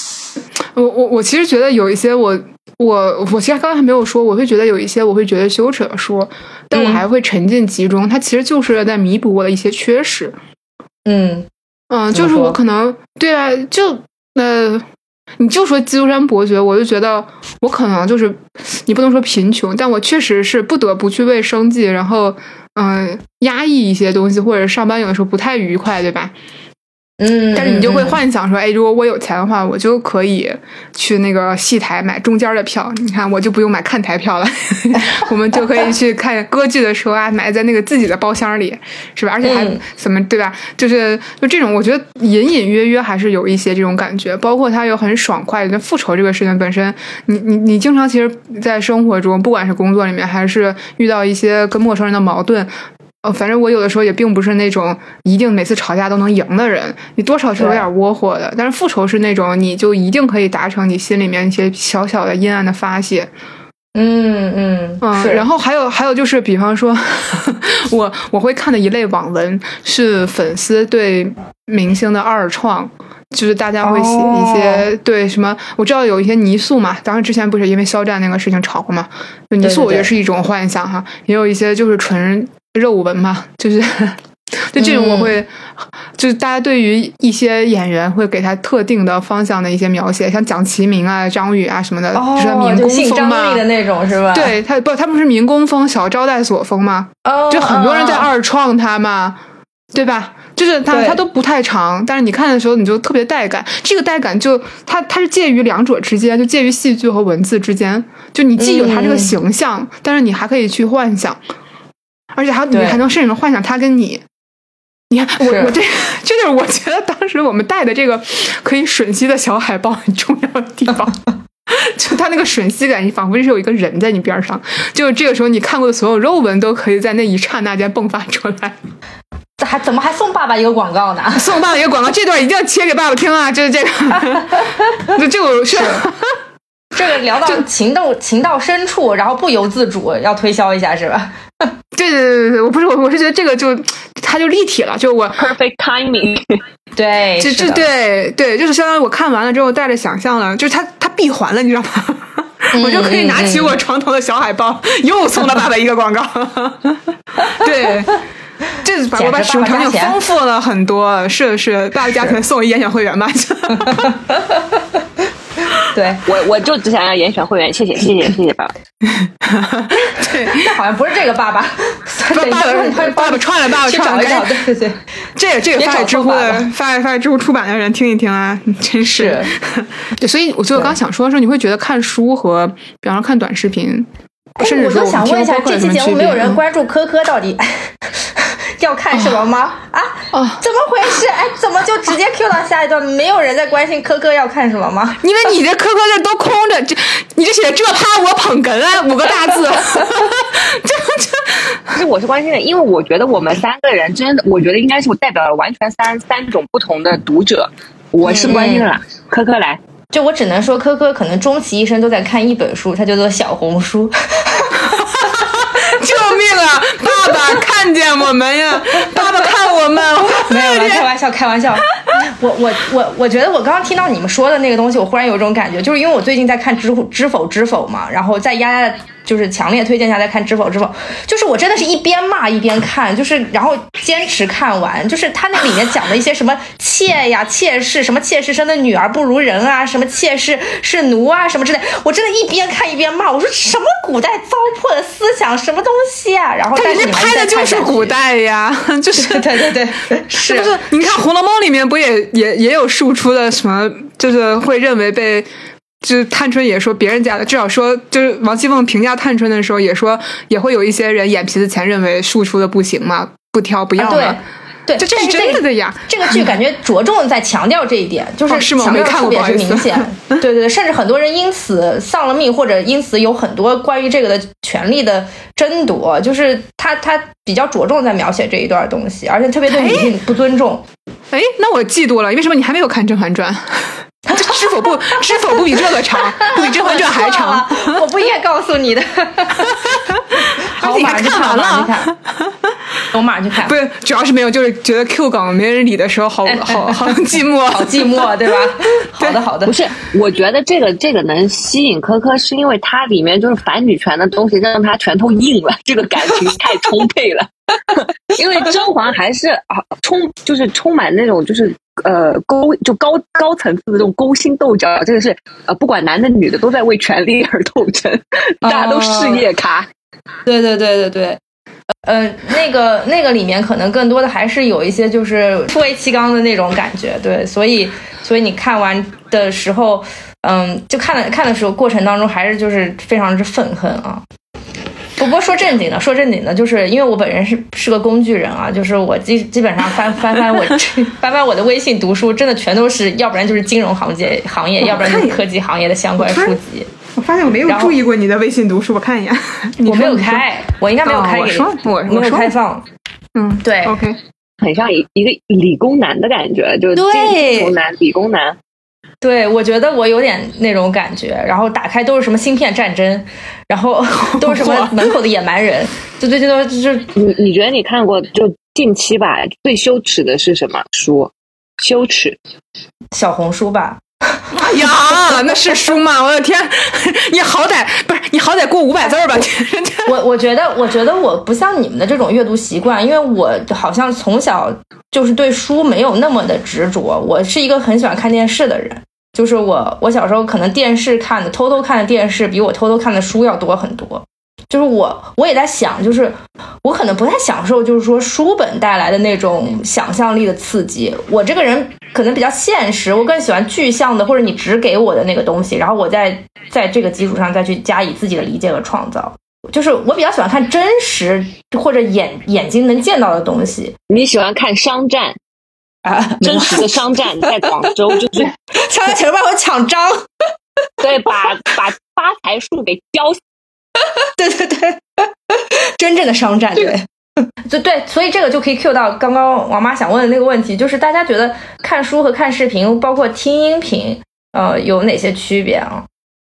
Speaker 2: 我我我其实觉得有一些我我我其实刚才还没有说，我会觉得有一些我会觉得羞耻的书，但我
Speaker 1: 嗯
Speaker 2: 还会沉浸其中。它其实就是在弥补我的一些缺失。
Speaker 1: 嗯
Speaker 2: 嗯，就是我可能对啊，就呃，你就说基督山伯爵，我就觉得我可能就是你不能说贫穷，但我确实是不得不去为生计，然后嗯、呃压抑一些东西，或者上班有的时候不太愉快，对吧？
Speaker 1: 嗯，
Speaker 2: 但是你就会
Speaker 1: 嗯
Speaker 2: 幻想说，哎，如果我有钱的话，我就可以去那个戏台买中间的票。你看，我就不用买看台票了，(laughs) 我们就可以去看歌剧的时候啊，买在那个自己的包厢里，是吧？而且还
Speaker 1: 嗯
Speaker 2: 怎么对吧？就是就这种，我觉得隐隐约约还是有一些这种感觉。包括他又很爽快那复仇这个事情本身，你你你经常其实，在生活中，不管是工作里面，还是遇到一些跟陌生人的矛盾。呃，反正我有的时候也并不是那种一定每次吵架都能赢的人，你多少是有
Speaker 1: 对
Speaker 2: 点窝火的。但是复仇是那种你就一定可以达成你心里面一些小小的阴暗的发泄。
Speaker 1: 嗯嗯
Speaker 2: 嗯，然后还有还有就是，比方说，(laughs) 我我会看的一类网文是粉丝对明星的二创。就是大家会写一些、对什么，我知道有一些泥塑嘛，当然之前不是因为肖战那个事情吵过嘛，就泥塑我觉得是一种幻想哈，也有一些就是纯肉文嘛，就是就这种我会，就是大家对于一些演员会给他特定的方向的一些描写，像蒋奇明啊、张宇啊什么的，
Speaker 1: 哦
Speaker 2: 就是民工风嘛。
Speaker 1: 的那种是吧？，
Speaker 2: 对他不，他不是民工风、小招待所风吗？
Speaker 1: 哦，
Speaker 2: 就很多人在
Speaker 1: 哦
Speaker 2: 二创他嘛，对吧？就是他
Speaker 1: 对
Speaker 2: 他都不太长，但是你看的时候你就特别带感。这个带感就他他是介于两者之间，就介于戏剧和文字之间。就你既有他这个
Speaker 1: 嗯
Speaker 2: 形象，但是你还可以去幻想，而且还你还能甚至能幻想他跟你。你看我我这这就是我觉得当时我们带的这个可以吮吸的小海报很重要的地方。(laughs) 就它那个吮吸感，你仿佛是有一个人在你边上，就这个时候你看过的所有肉文都可以在那一刹那间迸发出来。
Speaker 1: 这还怎么还送爸爸一个广告呢？
Speaker 2: 送爸爸一个广告，这段一定要切给爸爸听啊！就是这个，就 (laughs) 这个是
Speaker 1: 这个聊到情到情到深处，然后不由自主要推销一下是吧？(laughs)
Speaker 2: 对对对对对，我不是我，我是觉得这个就它就立体了，就我
Speaker 4: perfect timing。(laughs)
Speaker 1: 对，
Speaker 2: 这这对对，就是相当于我看完了之后带着想象了，就是它它闭环了，你知道吗？(laughs) 我就可以拿起我床头的小海报，又送了爸爸一个广告。对，这把我把使用场景丰富了很多。是是，爸爸加钱送我一严选会员吧。(laughs)
Speaker 1: 对，
Speaker 4: 我我就只想要严选会员，谢谢谢谢谢谢爸爸。(laughs) 对。
Speaker 1: 那好像不是这个爸爸，(laughs)
Speaker 2: 爸爸爸爸串了，爸爸
Speaker 1: 去
Speaker 2: 串了，
Speaker 1: 找一找，对对对，
Speaker 2: 这个这个发给知乎的发给发给知乎出版的人听一听啊，真是。对，所以我就刚想说的时候，你会觉得看书和比方说看短视频，甚
Speaker 1: 哎，我
Speaker 2: 至说
Speaker 1: 就想问一下，这期节目没有人
Speaker 2: 关
Speaker 1: 关注科科到底要看什么吗？啊，
Speaker 2: 哦
Speaker 1: 怎么回事？哎，怎么就直接 (laughs) Q 到下一段？没有人在关心科科要看什么吗？
Speaker 2: 因为你这科科这都空着，这你这写这趴我捧哏啊五个大字，(laughs) 这这
Speaker 4: 其实我是关心的，因为我觉得我们三个人真的，我觉得应该是我代表了完全三三种不同的读者，我是关心的啦。科科来，
Speaker 1: 就我只能说，科科可能终其一生都在看一本书，它叫做小红书。(laughs)
Speaker 2: 救命啊！爸爸 (laughs) 看见我们呀！爸爸看我们，(laughs)
Speaker 1: 没有了，开玩笑，开玩笑。(laughs) 我我我我觉得我刚刚听到你们说的那个东西，我忽然有一种感觉，就是因为我最近在看知乎《知否知否》嘛，然后在丫丫的就是强烈推荐下在看《知否知否》，就是我真的是一边骂一边看，就是然后坚持看完，就是他那里面讲的一些什么妾呀、妾室，什么妾室生的女儿不如人啊，什么妾室是奴啊，什么之类，我真的一边看一边骂，我说什么古代糟粕的思想，什么东西啊？然后但是你
Speaker 2: 拍的就是古代呀，(laughs) 就是
Speaker 1: 对对对对，是
Speaker 2: 不是？你看《红楼梦》里面不也也也有输出的什么，就是会认为被。就是探春也说别人家的，至少说就是王熙凤评价探春的时候也说，也会有一些人眼皮子前认为庶出的不行嘛，不挑不要
Speaker 1: 啊
Speaker 2: 了。
Speaker 1: 对，
Speaker 2: 这这是真的的呀。
Speaker 1: 这个剧感觉着重在强调这一点，就是
Speaker 2: 哦是吗
Speaker 1: 强调
Speaker 2: 我没看过
Speaker 1: 特别
Speaker 2: 不好意思
Speaker 1: 之明显。(laughs) 对对对，甚至很多人因此丧了命，或者因此有很多关于这个的权利的争夺。就是他他比较着重在描写这一段东西，而且特别对女性不尊重。
Speaker 2: 哎，那我嫉妒了，为什么你还没有看《甄嬛传》？(laughs) 这知否不知否不比这个长，(laughs) 不比《甄嬛传》还长。
Speaker 1: 我不应该告诉你的。好，(laughs)
Speaker 2: 而且你看完了。
Speaker 1: 我马上去看。
Speaker 2: 不是，主要是没有，就是觉得 Q (laughs) 港没人理的时候，好好 (laughs) 好寂寞，
Speaker 1: 好寂寞，对吧？(laughs) 好的，好的。
Speaker 3: 不是，我觉得这个这个能吸引科科，是因为它里面就是反女权的东西，让他拳头硬了，这个感情太充沛了。因为甄嬛还是啊，充就是充满那种就是呃勾就高高层次的这种勾心斗角，这个是呃不管男的女的都在为权力而斗争，大家都事业咖。
Speaker 1: 对对对对对，呃，那个那个里面可能更多的还是有一些就是出为气缸的那种感觉，对，所以所以你看完的时候，嗯，就看了看的时候过程当中还是就是非常之愤恨啊。不过说正经的，说正经的，就是因为我本人是是个工具人啊，就是我基基本上翻翻翻我 (laughs) 翻翻我的微信读书，真的全都是要不然就是金融行业行业，要不然就是科技行业的相关书籍。
Speaker 2: 我发现我没有注意过你的微信读书，我看一眼。(laughs)
Speaker 1: 我没有开，我应该没有开。
Speaker 2: 我说我
Speaker 1: 没有开放。
Speaker 2: 嗯，
Speaker 1: 对
Speaker 2: ，OK，
Speaker 3: 很像一一个理工男的感觉，就金融男、理工男。
Speaker 1: 对，我觉得我有点那种感觉。然后打开都是什么芯片战争，然后 (laughs) 都是什么门口的野蛮人，就最近都就是
Speaker 3: 你你觉得你看过就近期吧最羞耻的是什么书？羞耻，
Speaker 1: 小红书吧。(laughs)
Speaker 2: 哎呀，那是书吗？我的天，你好歹不是你好歹过五百字吧？
Speaker 1: 我我觉得，我觉得我不像你们的这种阅读习惯，因为我好像从小就是对书没有那么的执着。我是一个很喜欢看电视的人，就是我我小时候可能电视看的偷偷看的电视比我偷偷看的书要多很多。就是我，我也在想，就是我可能不太享受，就是说书本带来的那种想象力的刺激。我这个人可能比较现实，我更喜欢具象的，或者你只给我的那个东西，然后我再在这个基础上再去加以自己的理解和创造。就是我比较喜欢看真实或者眼眼睛能见到的东西。
Speaker 3: 你喜欢看商战
Speaker 1: 啊？
Speaker 3: 真实的商战在广州，就是
Speaker 1: 抢抢着帮我抢章，(laughs)
Speaker 3: 对，把把发财树给浇死。(laughs)
Speaker 1: 对 (laughs) 对对，真正的商战，对，(laughs) 就对，所以这个就可以 Q 到刚刚王妈想问的那个问题，就是大家觉得看书和看视频，包括听音频，呃，有哪些区别啊？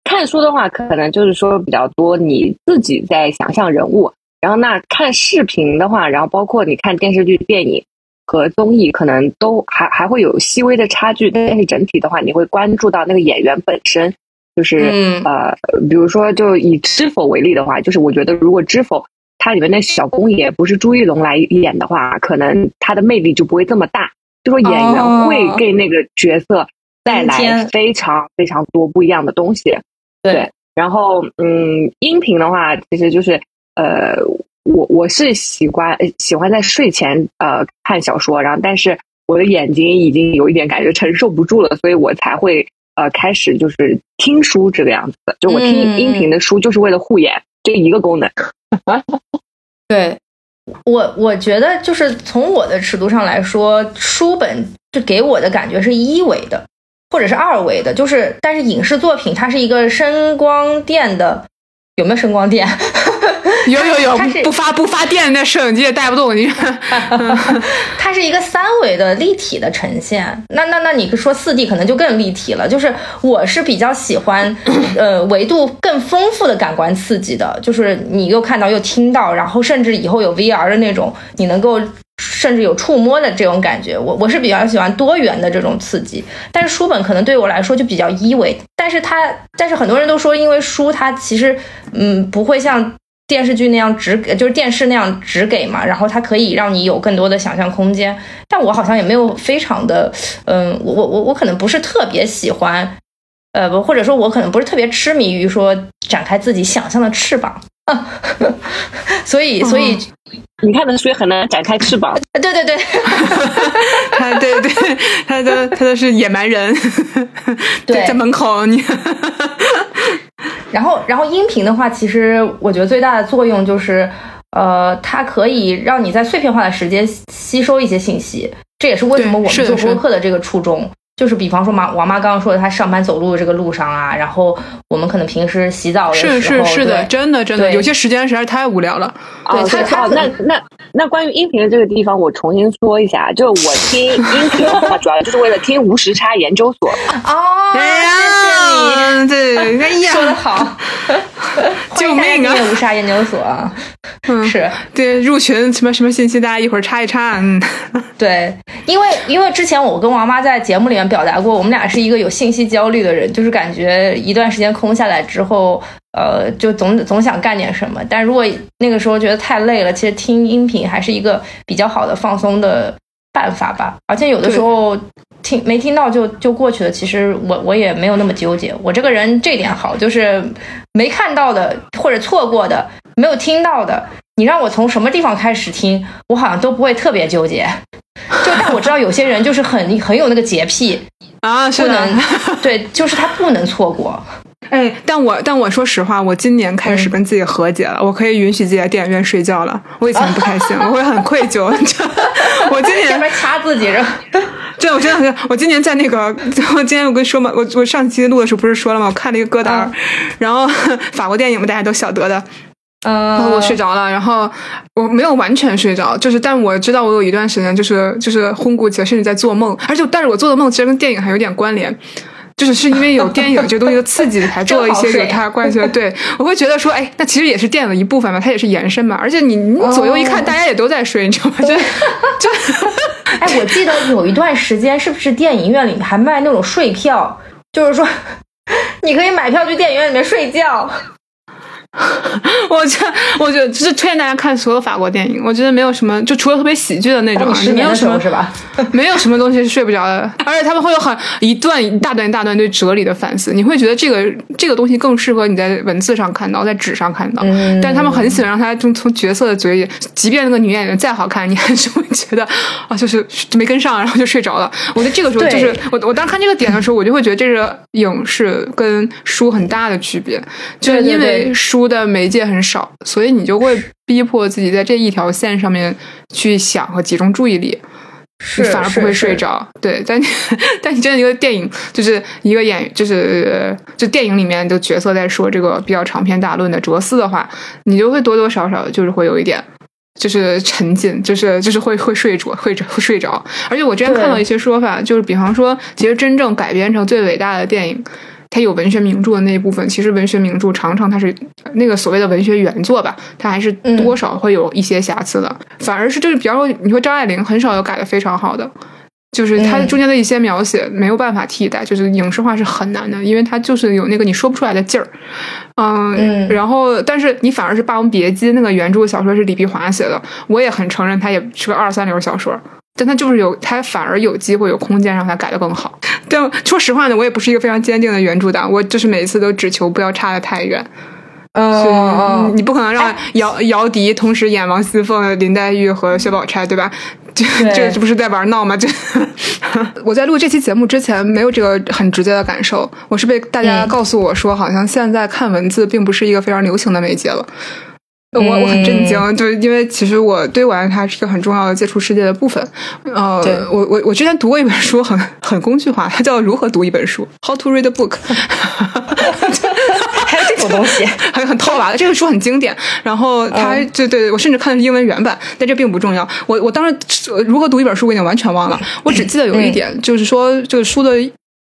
Speaker 3: 看书的话，可能就是说比较多，你自己在想象人物；然后那看视频的话，然后包括你看电视剧、电影和综艺，可能都还还会有细微的差距，但是整体的话，你会关注到那个演员本身。就是呃，比如说，就以《知否》为例的话，就是我觉得，如果《知否》它里面那小公爷不是朱一龙来演的话，可能他的魅力就不会这么大。就说演员会给那个角色带来非常非常多不一样的东西。
Speaker 1: 对，
Speaker 3: 然后嗯，音频的话，其实就是呃，我我是喜欢喜欢在睡前呃看小说，然后但是我的眼睛已经有一点感觉承受不住了，所以我才会。呃，开始就是听书这个样子的，就我听音频的书，就是为了护眼，这一个功能。(laughs)
Speaker 1: 对，我我觉得就是从我的尺度上来说，书本就给我的感觉是一维的，或者是二维的，就是但是影视作品它是一个声光电的。有没有声光电？(laughs)
Speaker 2: 有有有，不发不发电，那摄影机也带不动你。(laughs) (laughs)
Speaker 1: 它是一个三维的立体的呈现。那那那你说四 D 可能就更立体了。就是我是比较喜欢，呃，维度更丰富的感官刺激的。就是你又看到又听到，然后甚至以后有 VR 的那种，你能够。甚至有触摸的这种感觉，我我是比较喜欢多元的这种刺激，但是书本可能对我来说就比较一维，但是它，但是很多人都说，因为书它其实，嗯，不会像电视剧那样只给，就是电视那样只给嘛，然后它可以让你有更多的想象空间，但我好像也没有非常的，嗯，我我我我可能不是特别喜欢，呃，不，或者说我可能不是特别痴迷于说展开自己想象的翅膀。(laughs) 所以，所以
Speaker 3: 你看的书很难展开翅膀。
Speaker 1: 对 (laughs) 对对，(laughs)
Speaker 2: 他对对，他的他的是野蛮人，
Speaker 1: 对，
Speaker 2: 在门口你。
Speaker 1: 然后，然后音频的话，其实我觉得最大的作用就是，呃，它可以让你在碎片化的时间吸收一些信息，这也是为什么我们做播客的这个初衷。就是比方说，妈王妈刚刚说的，她上班走路的这个路上啊，然后我们可能平时洗澡的时候，
Speaker 2: 是是是的，真的真的，有些时间实在是太无聊了。
Speaker 1: 对，他他
Speaker 3: 那那那关于音频的这个地方，我重新说一下，就是我听音频的话，(laughs) 主要就是为了听无时差研究所。
Speaker 1: 哦，
Speaker 2: 哎呀，对，(laughs) 哎呀，
Speaker 1: 说的好，(laughs)
Speaker 2: 救命啊！
Speaker 1: 无杀研究所，(laughs)
Speaker 2: 嗯，
Speaker 1: 是
Speaker 2: 对入群什么什么信息，大家一会儿插一插。嗯，
Speaker 1: 对，因为因为之前我跟王妈在节目里面表达过，我们俩是一个有信息焦虑的人，就是感觉一段时间空下来之后，呃，就总总想干点什么。但如果那个时候觉得太累了，其实听音频还是一个比较好的放松的办法吧。而且有的时候。听没听到就就过去了，其实我我也没有那么纠结。我这个人这点好，就是没看到的或者错过的，没有听到的，你让我从什么地方开始听，我好像都不会特别纠结。(laughs) 就但我知道有些人就是很很有那个洁癖
Speaker 2: 啊，
Speaker 1: 不能 (laughs) 对，就是他不能错过。
Speaker 2: 哎，但我但我说实话，我今年开始跟自己和解了，我可以允许自己在电影院睡觉了。我以前不开心，(laughs) 我会很愧疚。我今年 (laughs)
Speaker 1: 边掐自己着。(laughs)
Speaker 2: 对，我真的，我今年在那个，(laughs) 我今天我跟你说嘛，我我上期录的时候不是说了吗？我看了一个歌单，然后法国电影嘛，大家都晓得的。
Speaker 1: 嗯，
Speaker 2: 我睡着了，然后我没有完全睡着，就是但我知道我有一段时间就是就是昏过去了，甚至在做梦，而且但是我做的梦其实跟电影还有点关联。就是是因为有电影这个东西的刺激，才做了一些有它关系的。(laughs) 对，我会觉得说，哎，那其实也是电影的一部分嘛，它也是延伸嘛。而且你你左右一看，大家也都在睡，你知道吗？就 (laughs) 就，
Speaker 1: 哎，我记得有一段时间，是不是电影院里还卖那种睡票？就是说，(laughs) 你可以买票去电影院里面睡觉。(laughs)
Speaker 2: 我觉我觉得就是推荐大家看所有法国电影。我觉得没有什么，就除了特别喜剧的那种，没有什么
Speaker 1: 是吧？(laughs)
Speaker 2: 没有什么东西是睡不着的。而且他们会有很一段一大段一大段对哲理的反思，你会觉得这个这个东西更适合你在文字上看到，在纸上看到。但是他们很喜欢让他从从角色的嘴里，即便那个女演员再好看，你还是会觉得啊，就是没跟上，然后就睡着了。我觉得这个时候就是我我当时看这个点的时候，我就会觉得这个影视跟书很大的区别，就是因为书。书的媒介很少，所以你就会逼迫自己在这一条线上面去想和集中注意力，
Speaker 1: 你
Speaker 2: 反而不会睡着。对，但你 (laughs) 但你真的一个电影，就是一个演，就是就电影里面的角色在说这个比较长篇大论的哲思的话，你就会多多少少就是会有一点，就是沉浸，就是就是会会睡着，会会 (laughs) 睡着。而且我之前看到一些说法，就是比方说，其实真正改编成最伟大的电影。它有文学名著的那一部分，其实文学名著常常它是那个所谓的文学原作吧，它还是多少会有一些瑕疵的。反而是就是，比方说你说张爱玲很少有改的非常好的，就是它中间的一些描写没有办法替代，就是影视化是很难的，因为它就是有那个你说不出来的劲儿。嗯，然后但是你反而是《霸王别姬》那个原著小说是李碧华写的，我也很承认它也是个二三流小说。但他就是有，他反而有机会有空间让他改的更好。但说实话呢，我也不是一个非常坚定的原著党，我就是每一次都只求不要差的太远。
Speaker 1: 嗯，
Speaker 2: 你不可能让姚姚笛同时演王熙凤、林黛玉和薛宝钗，对吧？这这这不是在玩闹吗？这 (laughs) 我在录这期节目之前没有这个很直接的感受，我是被大家告诉我说，好像现在看文字并不是一个非常流行的媒介了。我我很震惊，就是因为其实我对我来说，它是一个很重要的接触世界的部分。呃，我我我之前读过一本书，很很工具化，它叫《如何读一本书》（How to Read a Book）。(laughs)
Speaker 1: 还有这种东西，(laughs)
Speaker 2: 还有很套娃的。这个书很经典，然后它就对我甚至看的是英文原版，但这并不重要。我我当时如何读一本书，我已经完全忘了。我只记得有一点，就是说这个书的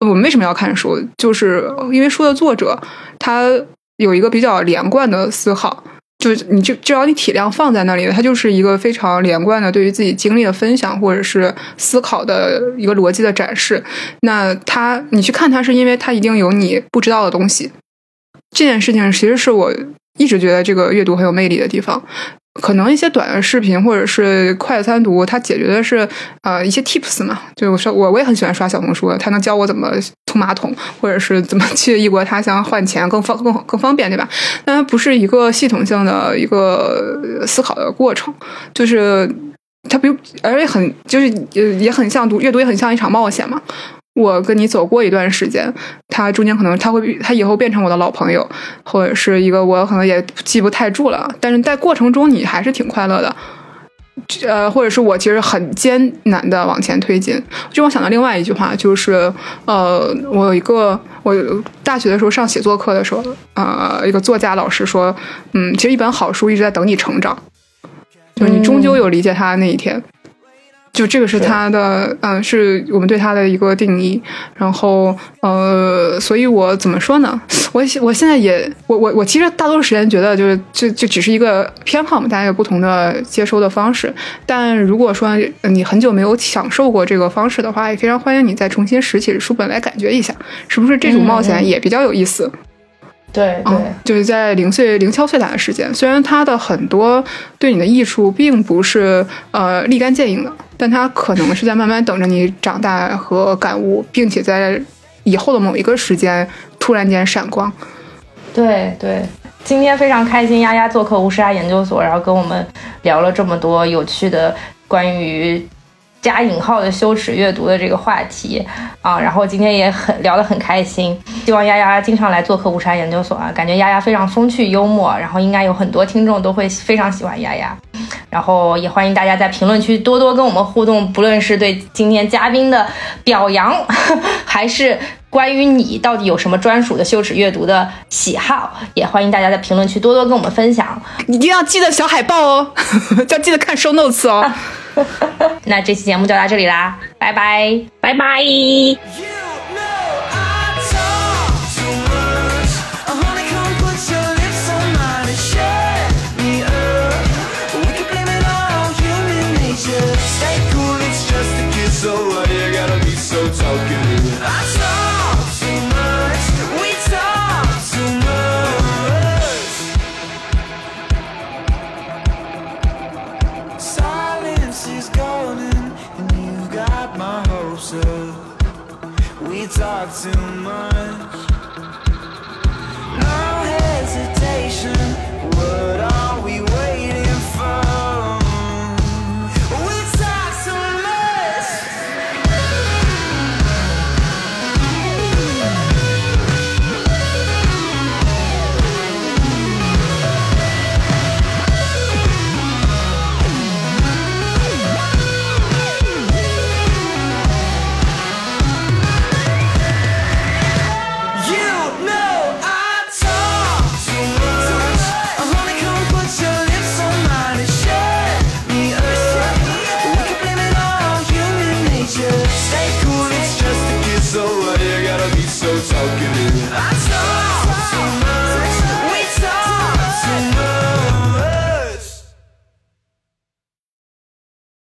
Speaker 2: 我们为什么要看书，就是因为书的作者他有一个比较连贯的思考。就是你就只要你体量放在那里，它就是一个非常连贯的对于自己经历的分享，或者是思考的一个逻辑的展示。那它你去看它，是因为它一定有你不知道的东西。这件事情其实是我一直觉得这个阅读很有魅力的地方。可能一些短的视频或者是快餐读，它解决的是呃一些 tips 嘛，就我说我我也很喜欢刷小红书，它能教我怎么冲马桶，或者是怎么去异国他乡换钱更方更更方便，对吧？但它不是一个系统性的一个思考的过程，就是它比而且很就是也也很像读阅读也很像一场冒险嘛。我跟你走过一段时间，他中间可能他会他以后变成我的老朋友，或者是一个我可能也记不太住了。但是在过程中你还是挺快乐的，呃，或者是我其实很艰难的往前推进。就我想到另外一句话，就是呃，我有一个我大学的时候上写作课的时候，呃，一个作家老师说，嗯，其实一本好书一直在等你成长，就是你终究有理解它的那一天。就这个是他的，嗯，是我们对他的一个定义。然后，呃，所以我怎么说呢？我我现在也，我我我其实大多数时间觉得，就是这这只是一个偏好嘛，大家有不同的接收的方式。但如果说你很久没有享受过这个方式的话，也非常欢迎你再重新拾起书本来感觉一下，是不是这种冒险也比较有意思？
Speaker 1: 对对，
Speaker 2: 就是在零碎零敲碎打的时间，虽然它的很多对你的益处并不是呃立竿见影的，但它可能是在慢慢等着你长大和感悟，并且在以后的某一个时间突然间闪光。
Speaker 1: 对对，今天非常开心，丫丫做客乌沙研究所，然后跟我们聊了这么多有趣的关于。加引号的羞耻阅读的这个话题。啊，然后今天也很聊得很开心，希望丫丫经常来做客五山研究所啊，感觉丫丫非常风趣幽默，然后应该有很多听众都会非常喜欢丫丫，然后也欢迎大家在评论区多多跟我们互动，不论是对今天嘉宾的表扬，(laughs) 还是关于你到底有什么专属的羞耻阅读的喜好，也欢迎大家在评论区多多跟我们分享，
Speaker 2: 一定要记得小海报哦，(laughs) 要记得看 show notes 哦。(laughs)
Speaker 1: 那这期节目就到这里啦，拜拜，
Speaker 4: 拜拜。